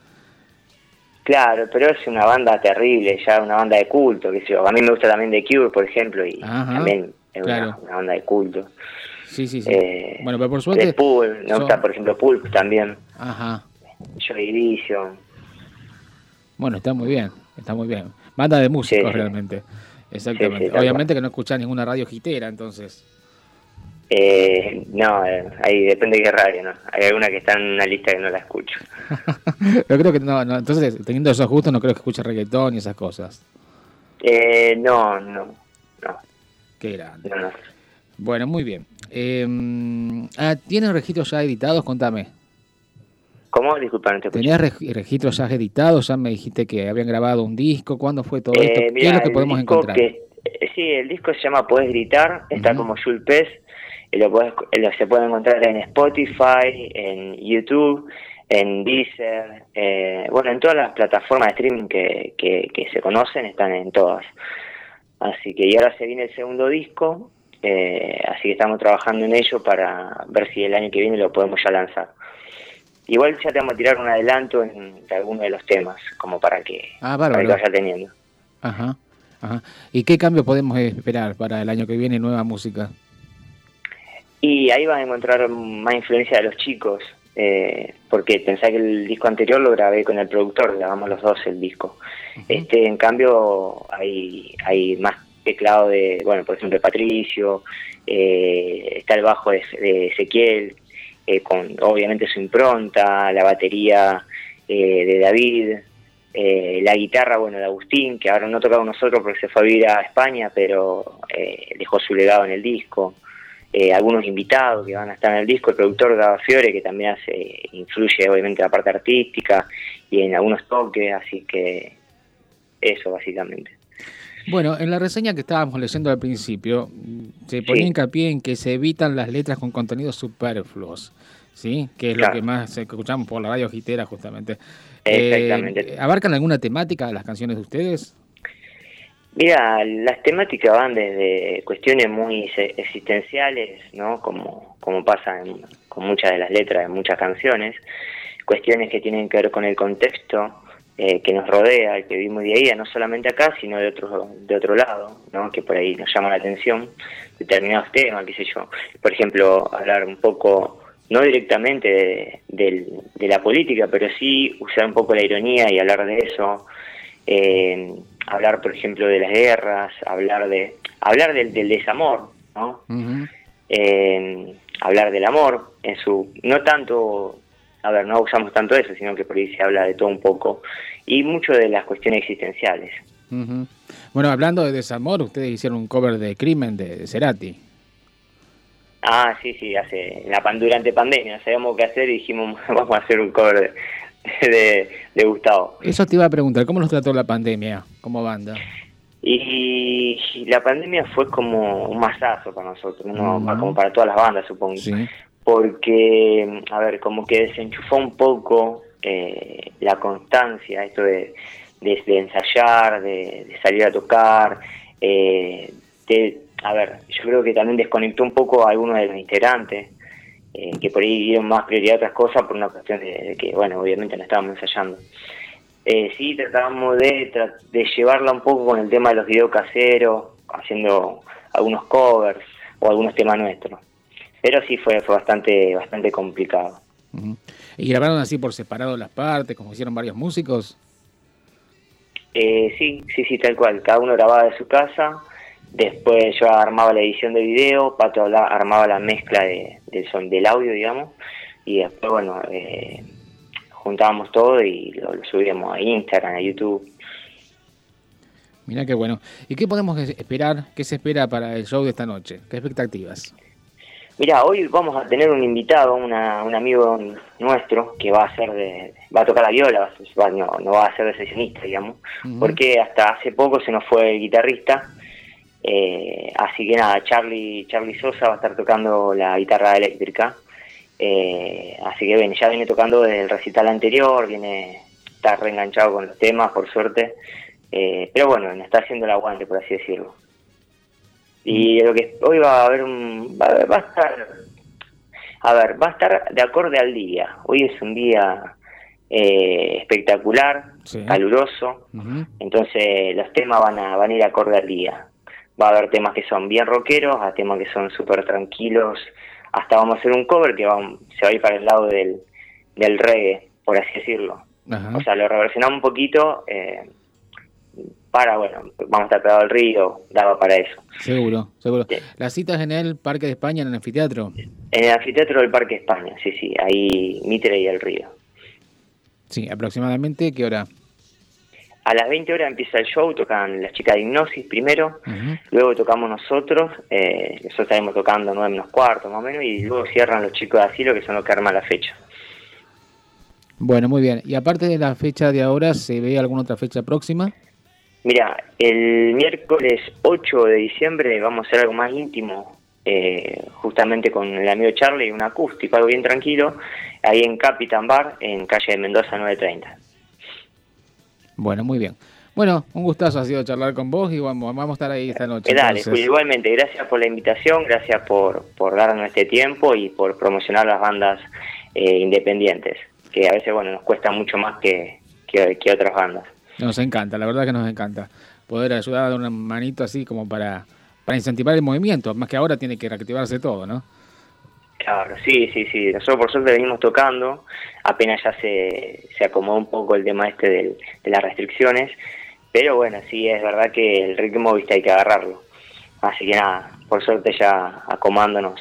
Claro, pero es una banda terrible, ya una banda de culto, que sé yo. A mí me gusta también The Cure, por ejemplo, y Ajá, también es una- claro. una, banda de culto. Sí, sí, sí. Eh, bueno, pero por The suerte... Pulp, me son- gusta, por ejemplo, Pulp también, Ajá. Joy Division. Bueno, está muy bien, está muy bien. Banda de músicos Sí, realmente. Exactamente. Sí, sí, tal Obviamente que no escuchás ninguna radio gitera, entonces. Eh, no, eh, ahí depende de qué radio, ¿no? Hay alguna que está en una lista que no la escucho. Pero creo que no, no, entonces teniendo esos gustos no creo que escuche reggaetón y esas cosas. Eh, no, no, no, Qué grande. no, no. Bueno, muy bien. Eh, ah, ¿Tienen registros ya editados? Contame. ¿Cómo? Disculpa, no te. ¿Tenías reg- registros ya editados? Ya me dijiste que habían grabado un disco. ¿Cuándo fue todo esto? Eh, ¿Qué mirá, es lo que el podemos encontrar? que- eh, sí, el disco se llama Puedes Gritar, está como Jules Pez, lo, podés- eh, lo se puede encontrar en Spotify, en YouTube, en Deezer, eh, bueno, en todas las plataformas de streaming que, que, que se conocen, están en todas. Así que, y ahora se viene el segundo disco, eh, así que estamos trabajando en ello para ver si el año que viene lo podemos ya lanzar. Igual ya te vamos a tirar un adelanto en, de alguno de los temas, como para que, Ah, para que vaya teniendo. Ajá, ajá. ¿Y qué cambio podemos esperar para el año que viene? Nueva música. Y ahí vas a encontrar más influencia de los chicos, eh, porque pensá que el disco anterior lo grabé con el productor, grabamos los dos el disco. Este, en cambio, hay, hay más teclado de, bueno, por ejemplo, de Patricio, eh, está el bajo de, de Ezequiel, eh, con obviamente su impronta, la batería eh, de David, eh, la guitarra, bueno, de Agustín, que ahora no toca con nosotros porque se fue a vivir a España, pero eh, dejó su legado en el disco eh, algunos invitados que van a estar en el disco, el productor Gaba Fiore, que también hace, influye obviamente en la parte artística y en algunos toques, así que eso básicamente. Bueno, en la reseña que estábamos leyendo al principio, se ponía Sí. hincapié en que se evitan las letras con contenidos superfluos, ¿sí? Que es lo que más escuchamos por la radio gitera, justamente. Exactamente. Eh, ¿Abarcan alguna temática las canciones de ustedes? Mira, las temáticas van desde cuestiones muy existenciales, ¿no? Como, como pasa en- con muchas de las letras de muchas canciones, cuestiones que tienen que ver con el contexto eh, que nos rodea, que vivimos día a día, no solamente acá, sino de otro, de otro lado, ¿no? Que por ahí nos llama la atención determinados temas, qué sé yo. Por ejemplo, hablar un poco, no directamente de, de la política, pero sí usar un poco la ironía y hablar de eso, eh, hablar por ejemplo de las guerras, hablar de hablar del, del desamor, ¿no? Eh, hablar del amor en su no tanto a ver no usamos tanto eso sino que por ahí se habla de todo un poco y mucho de las cuestiones existenciales Ujú. Bueno, hablando de desamor, ustedes hicieron un cover de Crimen de Cerati. ah sí sí hace en la pan- durante pandemia no sabíamos qué hacer y dijimos vamos a hacer un cover de, de, Gustavo Eso te iba a preguntar, ¿cómo los trató la pandemia como banda? y la pandemia fue como un masazo para nosotros ¿no? Ujú. como para todas las bandas supongo Sí. porque, a ver, como que desenchufó un poco eh, la constancia, esto de, de- de ensayar, de, de salir a tocar, eh, de- a ver, yo creo que también desconectó un poco a algunos de los integrantes, eh, que por ahí dieron más prioridad a otras cosas por una cuestión de, de que, bueno, obviamente no estábamos ensayando. Eh, sí, tratábamos de, de llevarla un poco con el tema de los videos caseros, haciendo algunos covers o algunos temas nuestros. Pero sí fue, fue bastante, bastante complicado. ¿Y grabaron así por separado las partes, como hicieron varios músicos? Eh, sí, sí, sí, tal cual. Cada uno grababa de su casa. Después yo armaba la edición de video, Pato armaba la mezcla de, del, son, del audio, digamos. Y después, bueno, eh, juntábamos todo y lo, subíamos a Instagram, a YouTube. Mira qué bueno. ¿Y qué podemos esperar? ¿Qué se espera para el show de esta noche? ¿Qué expectativas? Mira, hoy vamos a tener un invitado, una, un amigo nuestro que va a ser de, va a tocar la viola, no, va a ser de sesionista, digamos, porque hasta hace poco se nos fue el guitarrista, eh, así que nada, Charlie, Charlie Sosa va a estar tocando la guitarra eléctrica, eh, así que ven, ya viene tocando desde el recital anterior, viene, está reenganchado con los temas, por suerte, eh, pero bueno, está haciendo el aguante, por así decirlo. Y lo que hoy va a haber un. Va, a estar. A ver, va a estar de acorde al día. Hoy es un día eh, espectacular, caluroso. Entonces los temas van a, van a ir acorde al día. Va a haber temas que son bien rockeros, a temas que son súper tranquilos. Hasta vamos a hacer un cover que se va a ir para el lado del, del reggae, por así decirlo. O sea, lo reversionamos un poquito. Eh, para, bueno, vamos a estar pegado al río, daba para eso. Seguro, seguro. ¿Las citas en el Parque de España, en el anfiteatro? En el anfiteatro del Parque de España, sí, sí, ahí Mitre y el río. Sí, aproximadamente, ¿qué hora? A las 20 horas empieza el show, tocan las chicas de Hipnosis primero, luego tocamos nosotros, eh, nosotros estaremos tocando 9 menos cuarto más o menos, y luego cierran los chicos de asilo que son los que arman la fecha. Bueno, muy bien. Y aparte de la fecha de ahora, ¿se ve alguna otra fecha próxima? Mira, el miércoles 8 de diciembre vamos a hacer algo más íntimo, eh, justamente con el amigo Charlie, un acústico, algo bien tranquilo, ahí en Capitan Bar, en calle de Mendoza 930. Bueno, muy bien. Bueno, un gustazo ha sido charlar con vos y vamos, vamos a estar ahí esta noche. Dale, pues igualmente, gracias por la invitación, gracias por, por darnos este tiempo y por promocionar las bandas eh, independientes, que a veces, bueno, nos cuesta mucho más que, que otras bandas. Nos encanta, la verdad que nos encanta poder ayudar a dar una manito así como para, para incentivar el movimiento, más que ahora tiene que reactivarse todo, ¿no? Claro, sí, sí, sí. Nosotros por suerte venimos tocando, apenas ya se, se acomodó un poco el tema este de las restricciones, pero bueno, sí, es verdad que el ritmo, viste, hay que agarrarlo. Así que nada, por suerte ya acomándonos.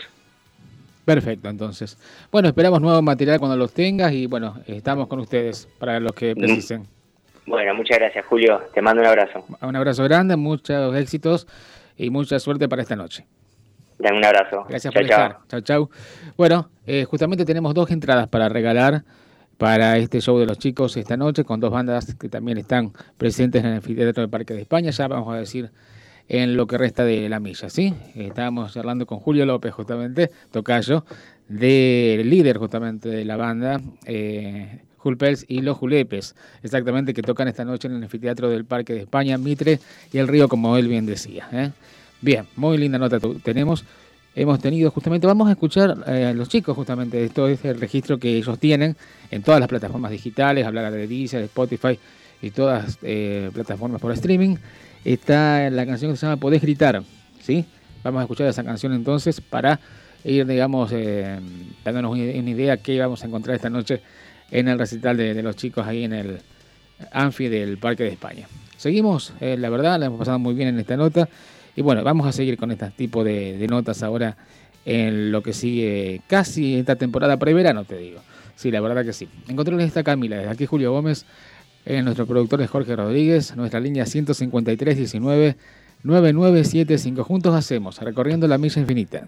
Perfecto, entonces. Bueno, esperamos nuevo material cuando los tengas y bueno, estamos con ustedes para los que mm. precisen. Bueno, muchas gracias, Julio. Te mando un abrazo. Un abrazo grande, muchos éxitos y mucha suerte para esta noche. Un abrazo. Gracias por estar. Chao, chao. Bueno, eh, justamente tenemos dos entradas para regalar para este show de los chicos esta noche con dos bandas que también están presentes en el anfiteatro del Parque de España. Ya vamos a decir en lo que resta de la milla, ¿sí? Estábamos charlando con Julio López, justamente, tocayo, del líder justamente de la banda, eh, Julpels y los Julepes, exactamente, que tocan esta noche en el anfiteatro del Parque de España, Mitre y el río, como él bien decía. ¿eh? Bien, muy linda nota tenemos. Hemos tenido justamente, vamos a escuchar eh, a los chicos justamente de todo este registro que ellos tienen en todas las plataformas digitales, hablar de Deezer, Spotify y todas eh, plataformas por streaming. Está la canción que se llama Podés gritar, ¿sí? Vamos a escuchar esa canción entonces para ir, digamos, dándonos una idea de qué vamos a encontrar esta noche en el recital de, los chicos ahí en el Anfi del Parque de España. Seguimos, eh, la verdad, la hemos pasado muy bien en esta nota. Y bueno, vamos a seguir con este tipo de, notas ahora en lo que sigue casi esta temporada preverano, te digo. Sí, la verdad que sí. En esta Camila, desde aquí Julio Gómez, en nuestro productor es Jorge Rodríguez, nuestra línea 15319 9975. Juntos hacemos, recorriendo la milla infinita.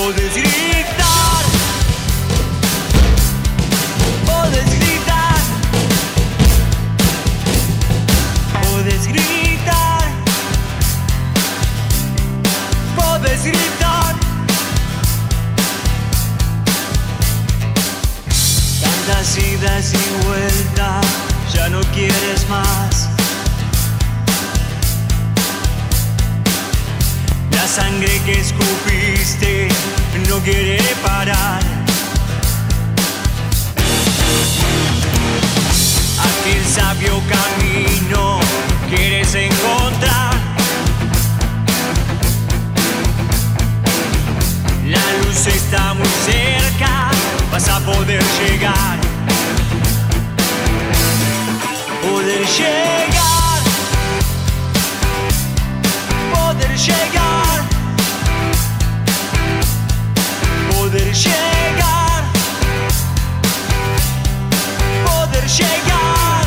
Podés gritar. Podés gritar. Podés gritar. Podés gritar. Tantas idas y vueltas, ya no quieres más. La sangre que escupiste no quiere parar. Aquel sabio camino quieres encontrar. La luz está muy cerca, vas a poder llegar. Poder llegar. Poder llegar. Llegar. Poder llegar.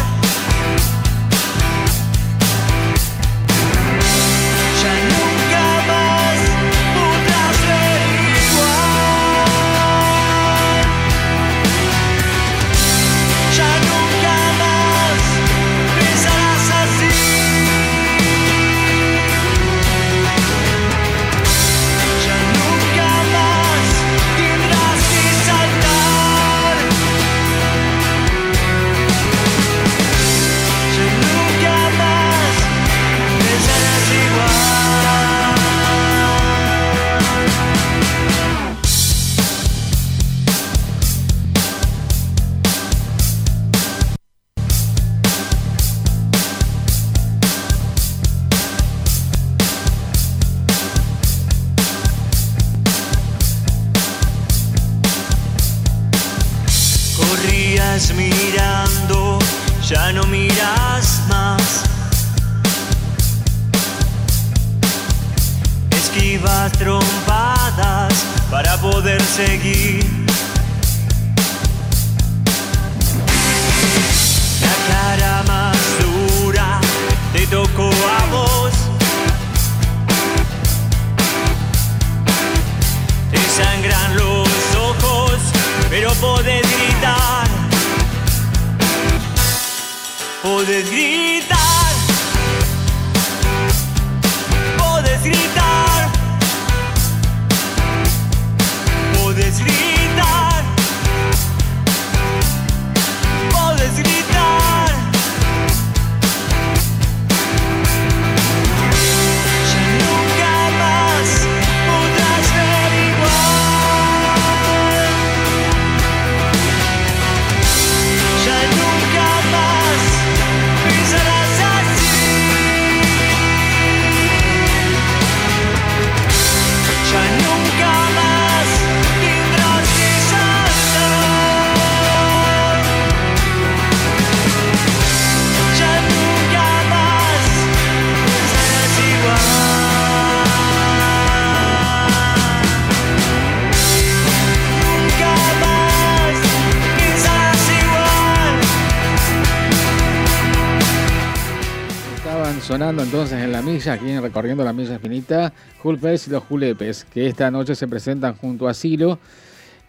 Entonces en la milla, aquí en recorriendo la milla infinita, Julpes y los Julepes, que esta noche se presentan junto a Silo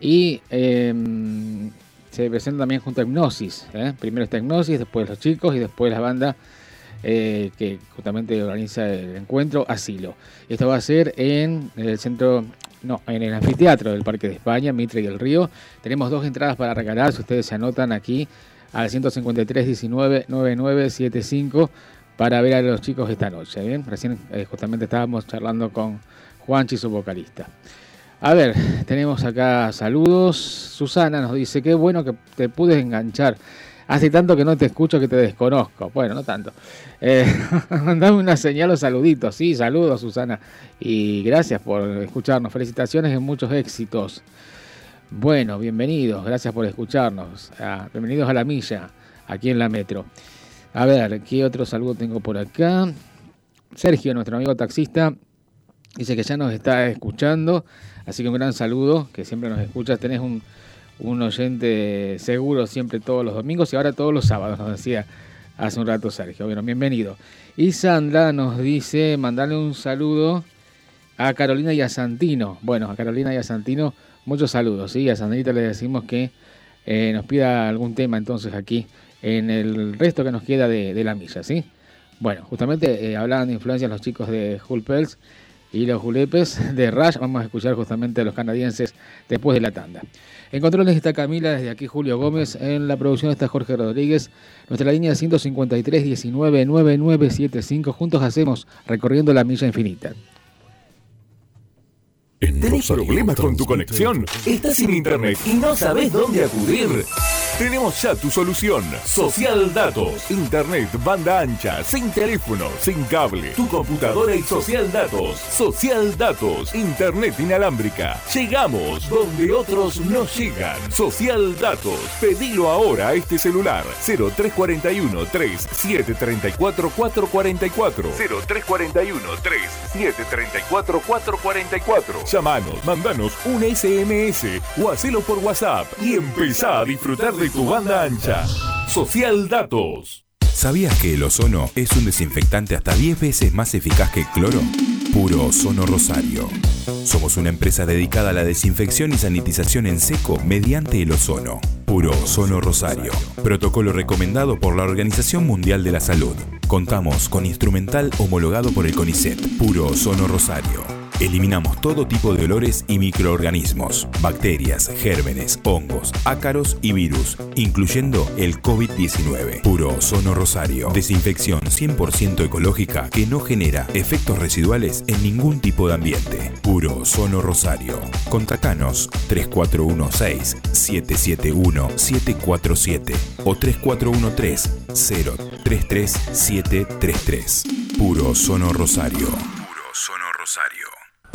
y eh, se presentan también junto a Hipnosis. ¿eh? Primero está Hipnosis, después los chicos y después la banda eh, que justamente organiza el encuentro, Asilo. Esto va a ser en el centro, no, en el anfiteatro del Parque de España, Mitre y el Río. Tenemos dos entradas para regalar, si ustedes se anotan aquí al 153 19 9975 para ver a los chicos esta noche. ¿bien? Recién eh, justamente estábamos charlando con Juanchi, su vocalista. A ver, tenemos acá saludos. Susana nos dice, qué bueno que te pude enganchar. Hace tanto que no te escucho que te desconozco. Bueno, no tanto. Eh, mandame una señal o saluditos. Sí, saludos, Susana. Y gracias por escucharnos. Felicitaciones y muchos éxitos. Bueno, bienvenidos. Gracias por escucharnos. Ah, bienvenidos a la milla, aquí en la metro. A ver, ¿qué otro saludo tengo por acá? Sergio, nuestro amigo taxista, Dice que ya nos está escuchando, así que un gran saludo, que siempre nos escuchas. Tenés un, un oyente seguro siempre todos los domingos y ahora todos los sábados, nos decía hace un rato Sergio. Bueno, bienvenido. Y Sandra nos dice mandarle un saludo a Carolina y a Santino. Bueno, a Carolina y a Santino, muchos saludos. ¿sí? A Sandrita le decimos que eh, nos pida algún tema entonces aquí en el resto que nos queda de, la milla, ¿sí? Bueno, justamente eh, hablaban de influencias los chicos de Hulpels y los Julepes de Rush. Vamos a escuchar justamente a los canadienses después de la tanda. En controles está Camila, desde aquí Julio Gómez. En la producción está Jorge Rodríguez. Nuestra línea 153 19 9975. Juntos hacemos recorriendo la milla infinita. ¿Tenés problemas con tu conexión? ¿Estás sin internet y no sabes dónde acudir? Tenemos ya tu solución. Social Datos. Internet, banda ancha, sin teléfono, sin cable. Tu computadora y Social Datos. Social Datos. Internet inalámbrica. Llegamos donde otros no llegan. Social Datos. Pedilo ahora a este celular. 0341 3734 444. 0341 3734 444. Llamanos, mandanos un SMS o hacelo por WhatsApp y empezá a disfrutar de tu banda ancha. Social Datos. ¿Sabías que el ozono es un desinfectante hasta 10 veces más eficaz que el cloro? Puro Ozono Rosario. Somos una empresa dedicada a la desinfección y sanitización en seco mediante el ozono. Puro Ozono Rosario. Protocolo recomendado por la Organización Mundial de la Salud. Contamos con instrumental homologado por el CONICET. Puro Ozono Rosario. Eliminamos todo tipo de olores y microorganismos, bacterias, gérmenes, hongos, ácaros y virus, incluyendo el COVID-19. Puro Ozono Rosario. Desinfección 100% ecológica que no genera efectos residuales en ningún tipo de ambiente. Puro Ozono Rosario. Contactanos 3416-771-747 o 3413-033733. Puro Ozono Rosario. Puro Ozono Rosario.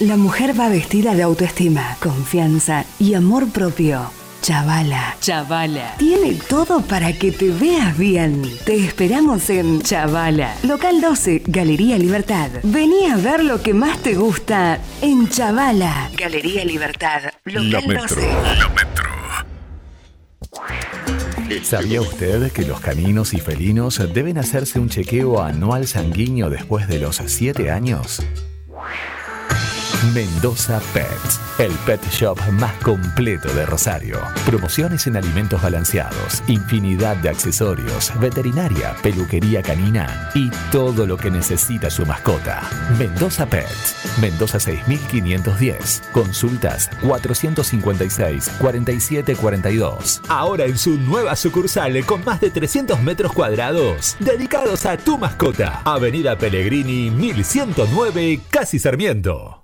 La mujer va vestida de autoestima, confianza y amor propio. Chavala. Chavala. Tiene todo para que te veas bien. Te esperamos en Chavala. Local 12, Galería Libertad. Vení a ver lo que más te gusta en Chavala. Galería Libertad. Local la Metro. 12. La Metro. ¿Sabía usted que los caninos y felinos deben hacerse un chequeo anual sanguíneo después de los 7 años? Mendoza Pets, el pet shop más completo de Rosario. Promociones en alimentos balanceados, infinidad de accesorios, veterinaria, peluquería canina y todo lo que necesita su mascota. Mendoza Pets, Mendoza 6510. Consultas 456-4742. Ahora en su nueva sucursal con más de 300 metros cuadrados, dedicados a tu mascota. Avenida Pellegrini 1109, Casi Sarmiento.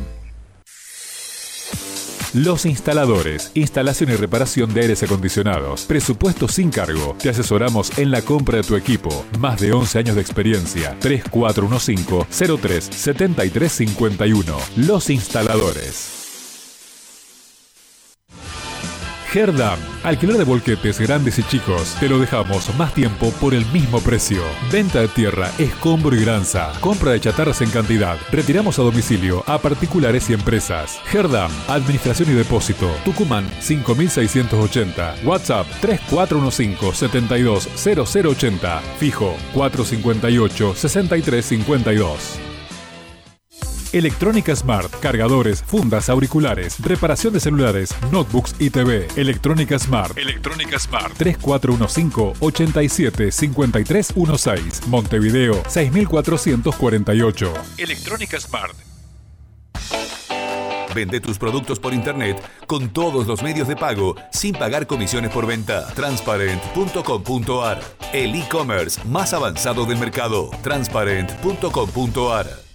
Los instaladores, instalación y reparación de aires acondicionados, presupuesto sin cargo. Te asesoramos en la compra de tu equipo. Más de 11 años de experiencia. 3415 03 7351. Los instaladores. Herdam, alquiler de volquetes grandes y chicos. Te lo dejamos más tiempo por el mismo precio. Venta de tierra, escombro y granza. Compra de chatarras en cantidad. Retiramos a domicilio a particulares y empresas. Herdam, administración y depósito. Tucumán 5680. WhatsApp 3415 720080. Fijo 458 6352. Electrónica Smart, cargadores, fundas, auriculares, reparación de celulares, notebooks y TV. Electrónica Smart. Electrónica Smart. 3415-875316. Montevideo, 6448. Electrónica Smart. Vende tus productos por internet con todos los medios de pago sin pagar comisiones por venta. Transparent.com.ar El e-commerce más avanzado del mercado. Transparent.com.ar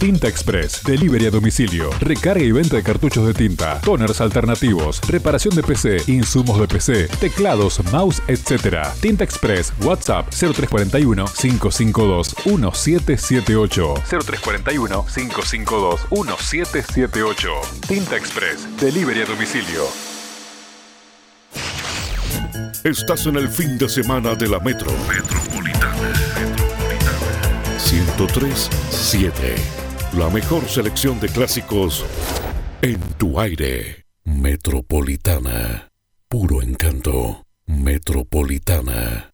Tinta Express, delivery a domicilio, recarga y venta de cartuchos de tinta, toners alternativos, reparación de PC, insumos de PC, teclados, mouse, etc. Tinta Express, WhatsApp 0341 552 1778. 0341 552 1778. Tinta Express, delivery a domicilio. Estás en el fin de semana de la Metro. Metropolitana. Metropolitana. 103.7 la mejor selección de clásicos en tu aire. Metropolitana. Puro encanto. Metropolitana.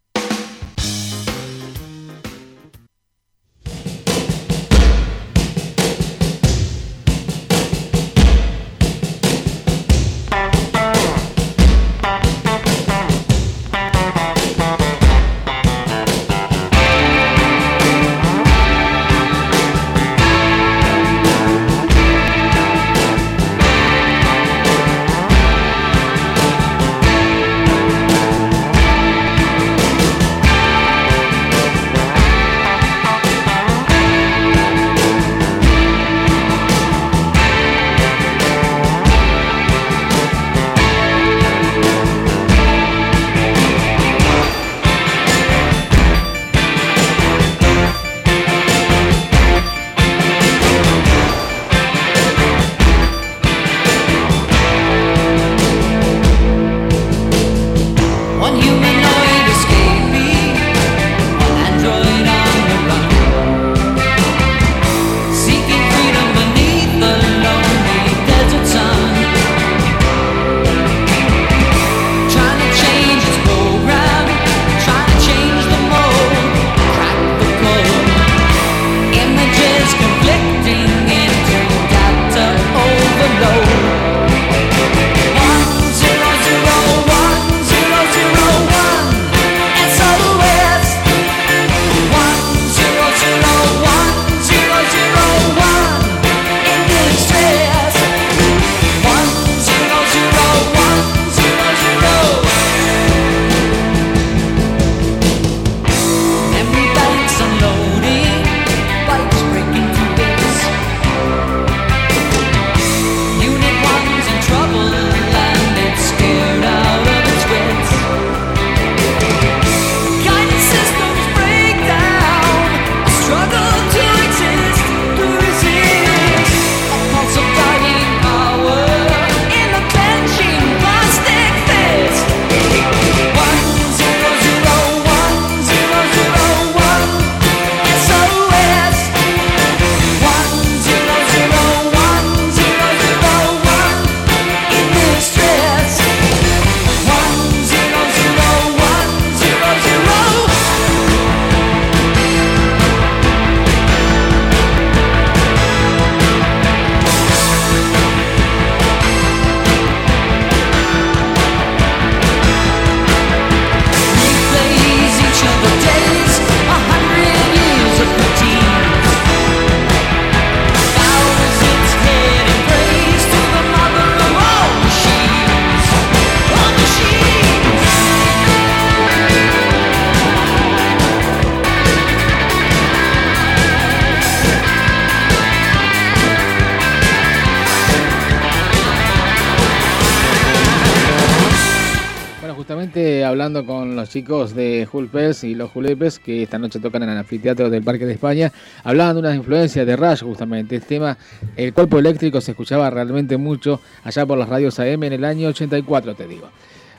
Chicos de Julpes y los Julepes, que esta noche tocan en el anfiteatro del Parque de España, hablaban de unas influencias de Rush, justamente. Este tema, el cuerpo eléctrico, se escuchaba realmente mucho allá por las radios AM en el año 84, te digo.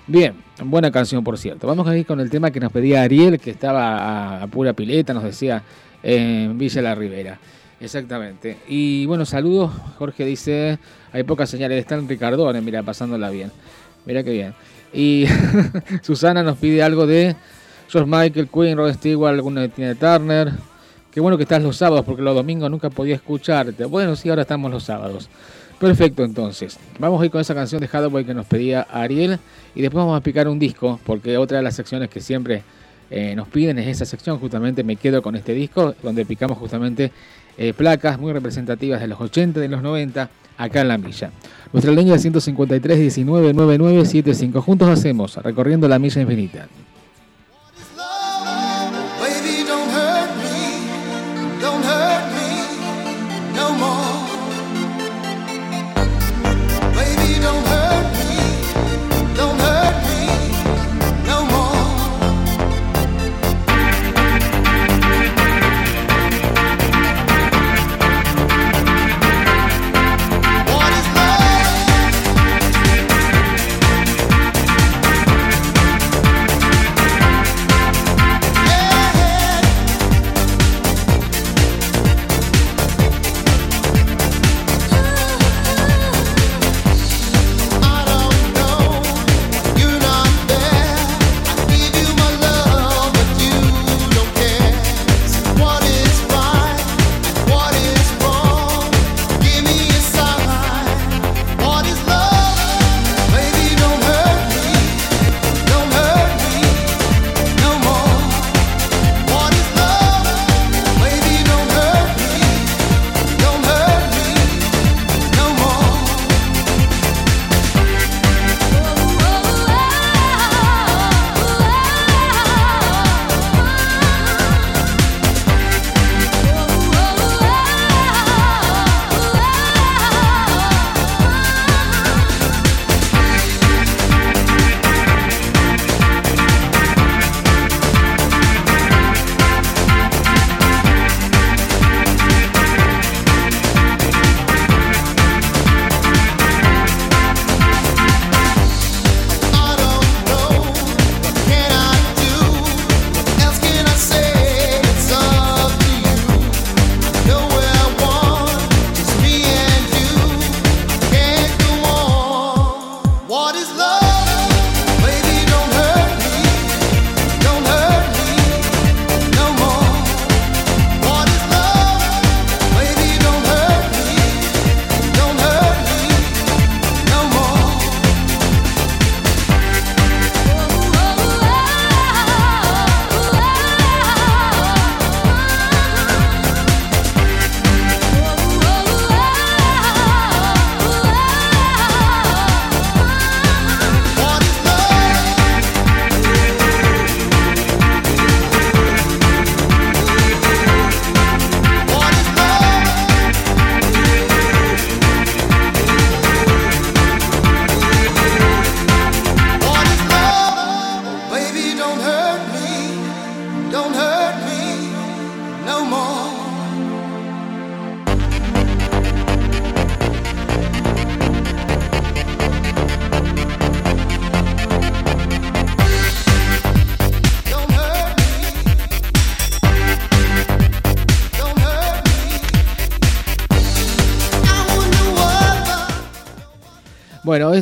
Bien, buena canción, por cierto. Vamos a ir con el tema que nos pedía Ariel, que estaba a, pura pileta, nos decía, en Villa La Ribera. Exactamente. Y bueno, saludos. Jorge dice, hay pocas señales. Están Ricardones, mira, pasándola bien. Mira qué bien. Y Susana nos pide algo de George Michael, Queen, Rod Stewart, alguna de Tina Turner. Qué bueno que estás los sábados, porque los domingos nunca podía escucharte. Bueno, sí, ahora estamos los sábados. Perfecto, entonces. Vamos a ir con esa canción de Hathaway que nos pedía Ariel. Y después vamos a picar un disco, porque otra de las secciones que siempre eh, nos piden es esa sección. Justamente me quedo con este disco, donde picamos justamente eh, placas muy representativas de los 80 y de los 90 acá en la milla. Nuestra línea es 153 19 9975. Juntos hacemos recorriendo la milla infinita.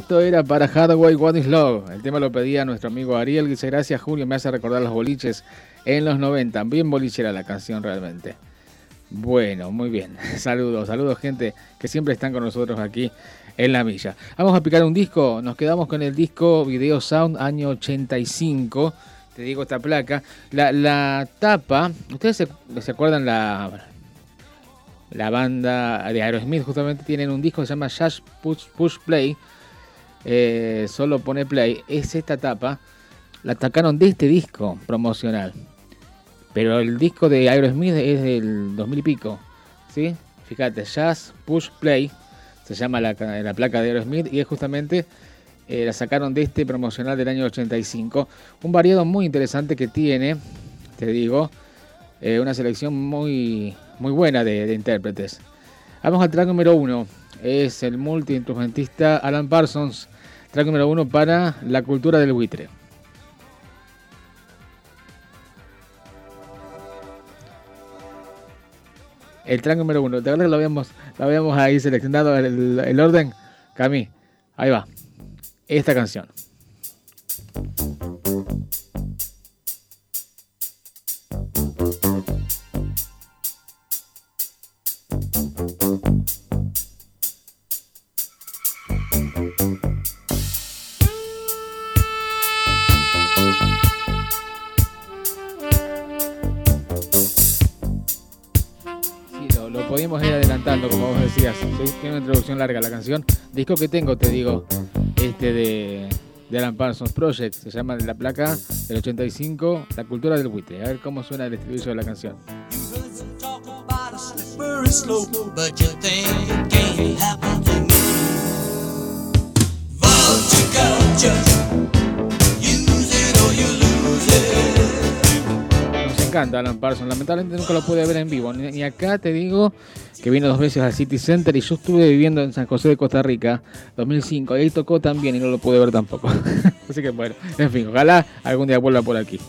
Esto era para Hardway What is Love. El tema lo pedía nuestro amigo Ariel. Dice, gracias Julio, me hace recordar los boliches en los 90. Bien bolichera la canción realmente. Bueno, muy bien. Saludos, saludos gente que siempre están con nosotros aquí en la milla. Vamos a picar un disco. Nos quedamos con el disco Video Sound año 85. Te digo esta placa. La, la tapa, ¿ustedes se, acuerdan la, la banda de Aerosmith? Justamente tienen un disco que se llama Just Push, Push Play. Eh, solo pone play. Es esta tapa. La atacaron de este disco promocional. Pero el disco de Aerosmith es del 2000 y pico. ¿Sí? Fíjate, Jazz Push Play. Se llama la, la placa de Aerosmith. Y es justamente. eh, la sacaron de este promocional del año 85. Un variado muy interesante que tiene. Te digo. eh, una selección muy, muy buena de, de intérpretes. Vamos al track número uno. Es el multiinstrumentista Alan Parsons. Track número uno para la cultura del buitre. El track número uno. ¿Te acuerdas que lo habíamos, lo habíamos ahí seleccionado el, el orden? Cami, ahí va. Esta canción. ¿Sí? Tiene una introducción larga la canción. Disco que tengo, te digo, este de, de Alan Parsons Project, se llama La Placa del 85, La Cultura del Buitre. A ver cómo suena el estribillo de la canción. you encanta Alan Parsons. Lamentablemente nunca lo pude ver en vivo. Ni, acá te digo que vino dos veces al City Center y yo estuve viviendo en San José de Costa Rica 2005. Ahí tocó también y no lo pude ver tampoco. Así que bueno, en fin, ojalá algún día vuelva por aquí.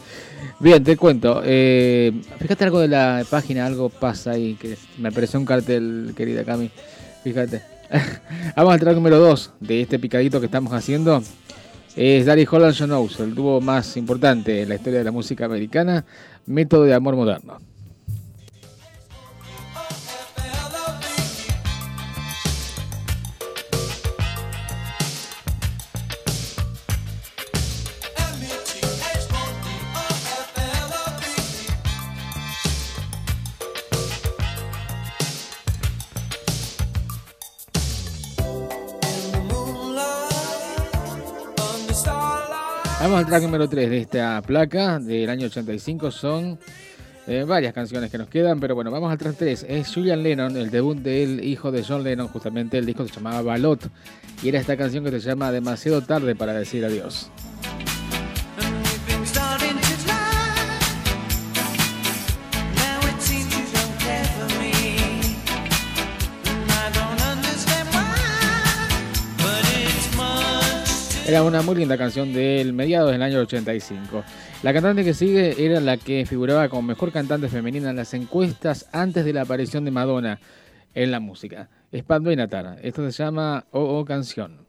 Bien, te cuento. eh, fíjate algo de la página, algo pasa ahí, que me apareció un cartel, querida Cami. Fíjate. Vamos al track número 2 de este picadito que estamos haciendo. Es Daddy Holland John Oates, el dúo más importante en la historia de la música americana, Método de Amor Moderno. Al track número 3 de esta placa del año 85. Son eh, varias canciones que nos quedan, pero bueno, vamos al track 3. Es Julian Lennon, el debut del hijo de John Lennon. Justamente el disco se llamaba Balot y era esta canción que se llama Demasiado tarde para decir adiós. Era una muy linda canción del mediados del año 85. La cantante que sigue era la que figuraba como mejor cantante femenina en las encuestas antes de la aparición de Madonna en la música. Es Pat Benatar. Esto se llama O O Canción.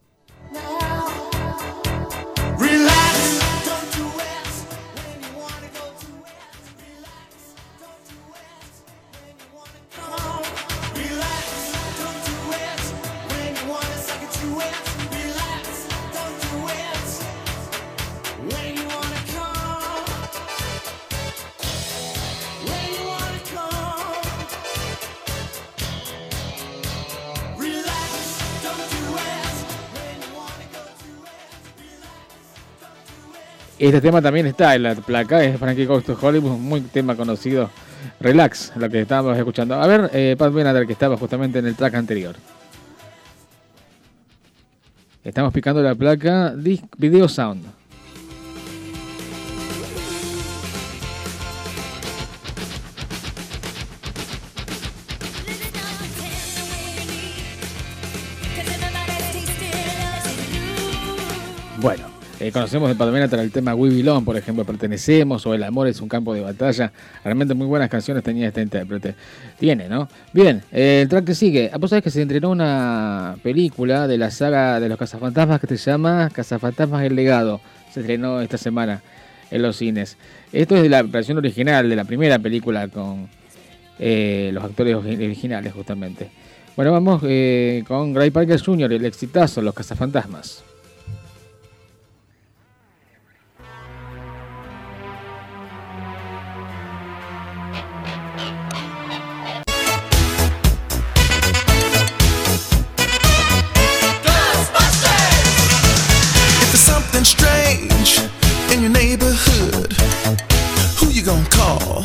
Este tema también está en la placa, es Frankie Goes Hollywood, muy tema conocido. Relax, lo que estábamos escuchando. A ver, eh, Pat Benatar, que estaba justamente en el track anterior. Estamos picando la placa Disc Video Sound. Conocemos de Pat Benatar el tema We Belong, por ejemplo, Pertenecemos o El amor es un campo de batalla. Realmente muy buenas canciones tenía este intérprete. Tiene, ¿no? Bien, eh, el track que sigue. Ah, Vos sabés que se entrenó una película de la saga de los cazafantasmas que se llama Cazafantasmas El Legado. Se estrenó esta semana en los cines. Esto es de la versión original de la primera película con eh, los actores originales, justamente. Bueno, vamos eh, con Gray Parker Jr., el exitazo, Los Cazafantasmas. Gonna call?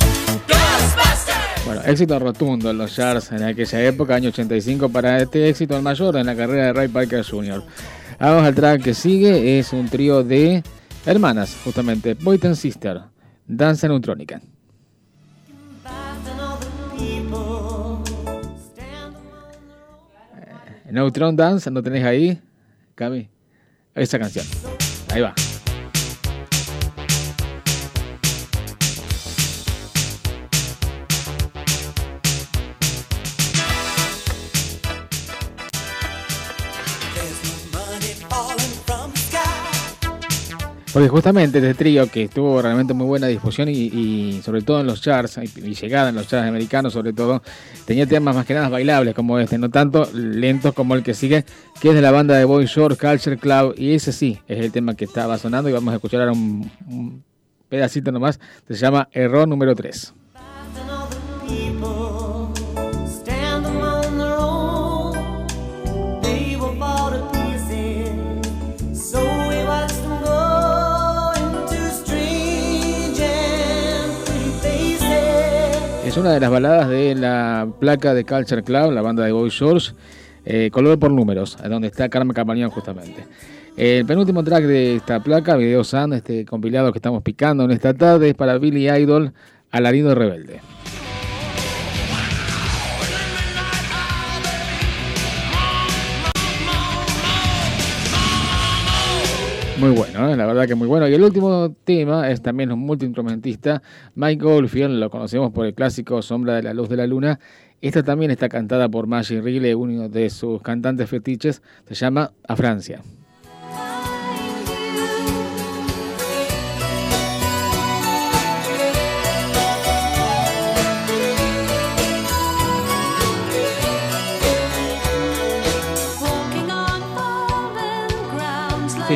Bueno, éxito rotundo en los charts en aquella época, año 85, para este éxito el mayor en la carrera de Ray Parker Jr. Vamos al track que sigue, es un trío de hermanas, justamente, Boyd and Sister, Danza Neutrónica. Neutron Dance, ¿no tenés ahí? Cami. Esa canción. Ahí va. Porque justamente este trío que estuvo realmente muy buena difusión y, y sobre todo en los charts y, llegada en los charts americanos sobre todo, tenía temas más que nada bailables como este, no tanto lentos como el que sigue, que es de la banda de Boy Short Culture Club y ese sí es el tema que estaba sonando y vamos a escuchar ahora un, un pedacito nomás, se llama Error número 3. Es una de las baladas de la placa de Culture Club, la banda de Boy George, eh, Color por Números, donde está Carmen Campañón justamente. El penúltimo track de esta placa, Video Sound, este compilado que estamos picando en esta tarde, es para Billy Idol, Alarido Rebelde. Muy bueno, ¿eh? la verdad que muy bueno. Y el último tema es también un multiinstrumentista, Mike Oldfield, lo conocemos por el clásico Sombra de la Luz de la Luna. Esta también está cantada por Maggie Riley, uno de sus cantantes fetiches, se llama A Francia.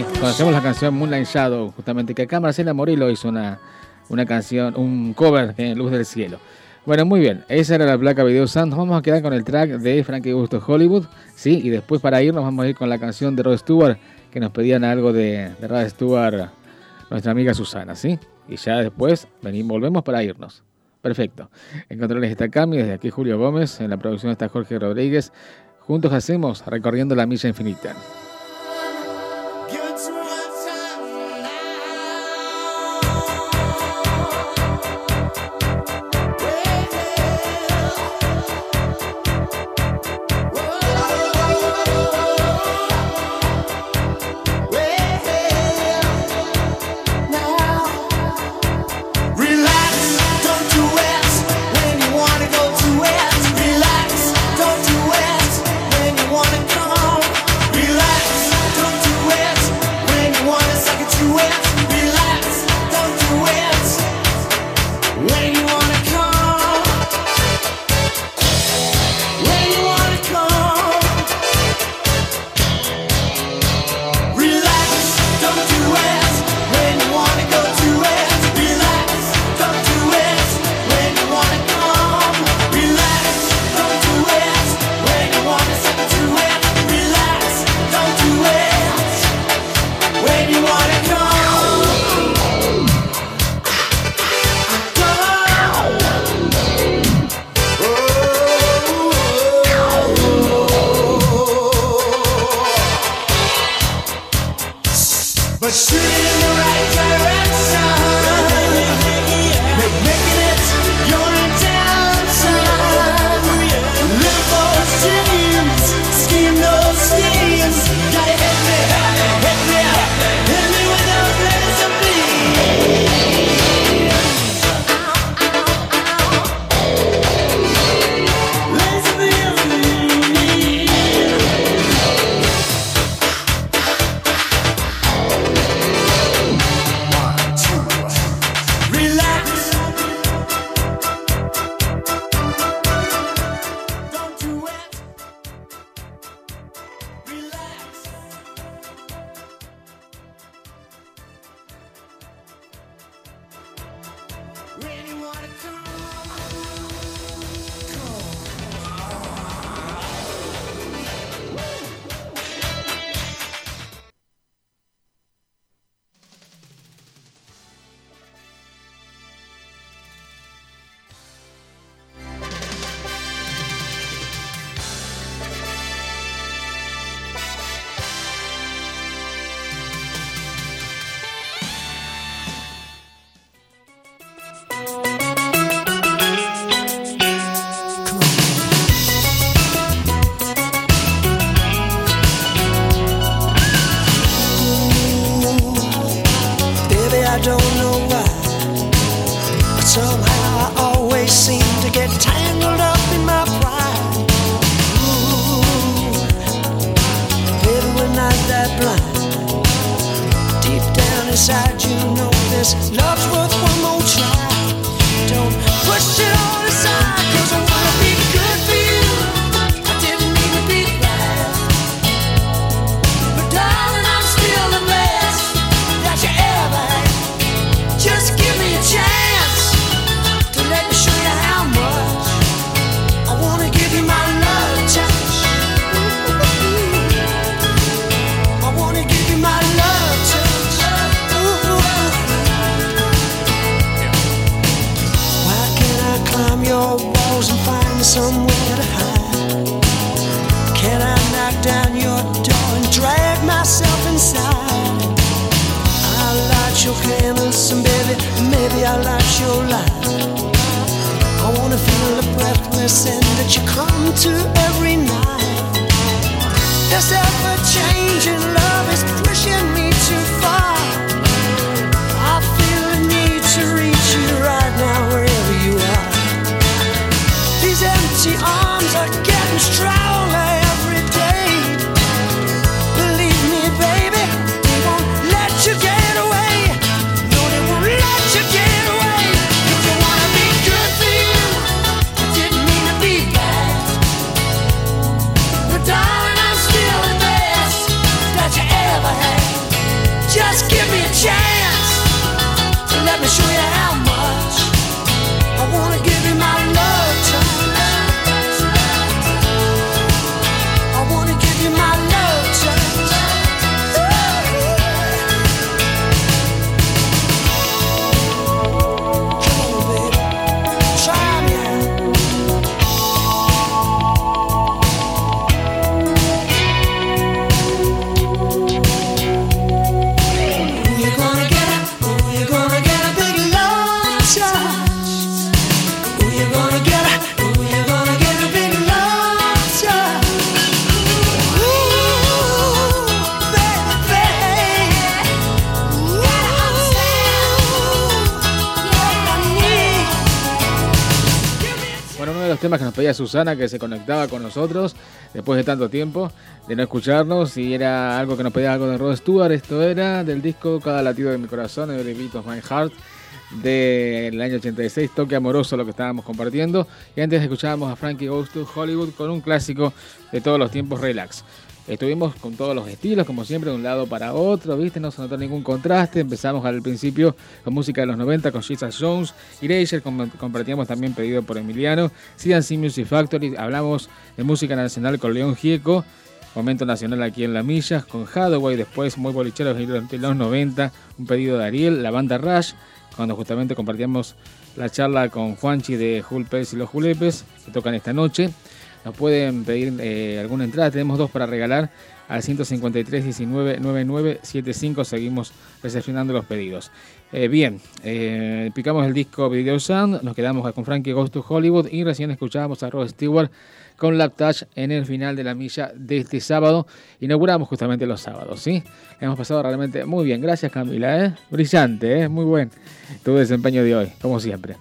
Conocemos la canción Moonlight Shadow, justamente, que acá Marcela Morillo hizo una, una canción, un cover de Luz del Cielo. Bueno, muy bien, esa era la placa Video Sound. Nos vamos a quedar con el track de Frankie Gusto Hollywood, ¿sí? Y después para irnos vamos a ir con la canción de Rod Stewart, que nos pedían algo de, de Rod Stewart, nuestra amiga Susana, ¿sí? Y ya después venimos, volvemos para irnos. Perfecto. En controles está Cami, desde aquí Julio Gómez, en la producción está Jorge Rodríguez. Juntos hacemos Recorriendo la Milla Infinita. Pedía Susana, que se conectaba con nosotros después de tanto tiempo de no escucharnos, y era algo que nos pedía algo de Rod Stewart. Esto era del disco Cada latido de mi corazón, Every Beat My Heart, del año 86, Toque Amoroso, lo que estábamos compartiendo. Y antes escuchábamos a Frankie Goes to Hollywood con un clásico de todos los tiempos, Relax. Estuvimos con todos los estilos, como siempre, de un lado para otro, ¿viste? No se notó ningún contraste. Empezamos al principio con música de los 90 con Jesus Jones, Erasure, com- compartíamos también pedido por Emiliano, CNC Music Factory, hablamos de música nacional con León Gieco, momento nacional aquí en La Milla, con Hathaway, después muy bolicheros durante los 90, un pedido de Ariel, la banda Rush, cuando justamente compartíamos la charla con Juanchi de Julpes y los Julepes, que tocan esta noche. Nos pueden pedir eh, alguna entrada, tenemos dos para regalar al 153 19 99 75. Seguimos recepcionando los pedidos. Eh, bien, eh, picamos el disco Video Sound, nos quedamos con Frankie Goes to Hollywood y recién escuchábamos a Rod Stewart con Lap Touch en el final de la milla de este sábado. Inauguramos justamente los sábados, ¿sí? Hemos pasado realmente muy bien. Gracias, Camila. Brillante, ¿eh? Muy buen tu desempeño de hoy, como siempre.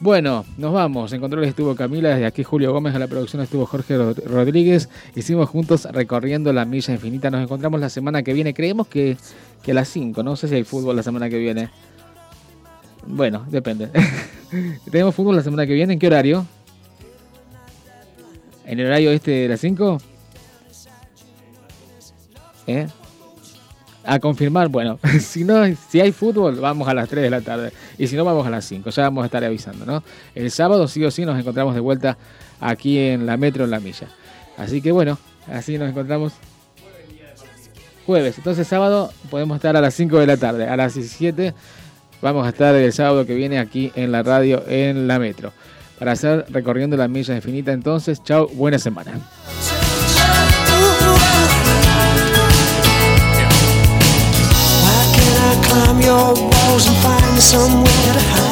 Bueno, nos vamos. En controles estuvo Camila, desde aquí Julio Gómez, a la producción estuvo Jorge Rod- Rodríguez. Hicimos juntos recorriendo la milla infinita. Nos encontramos la semana que viene. Creemos que, que a las 5. No sé si hay fútbol la semana que viene. Bueno, depende. ¿Tenemos fútbol la semana que viene? ¿En qué horario? ¿En el horario este de las 5? ¿Eh? A confirmar, bueno, si no, si hay fútbol, vamos a las 3 de la tarde. Y si no, vamos a las 5. Ya vamos a estar avisando, ¿no? El sábado sí o sí nos encontramos de vuelta aquí en la metro en la milla. Así que bueno, así nos encontramos. Jueves. Entonces sábado podemos estar a las 5 de la tarde. A las 17 vamos a estar el sábado que viene aquí en la radio en la metro. Para hacer recorriendo la milla infinita. Entonces, chao, buena semana. I climb your walls and find somewhere to hide?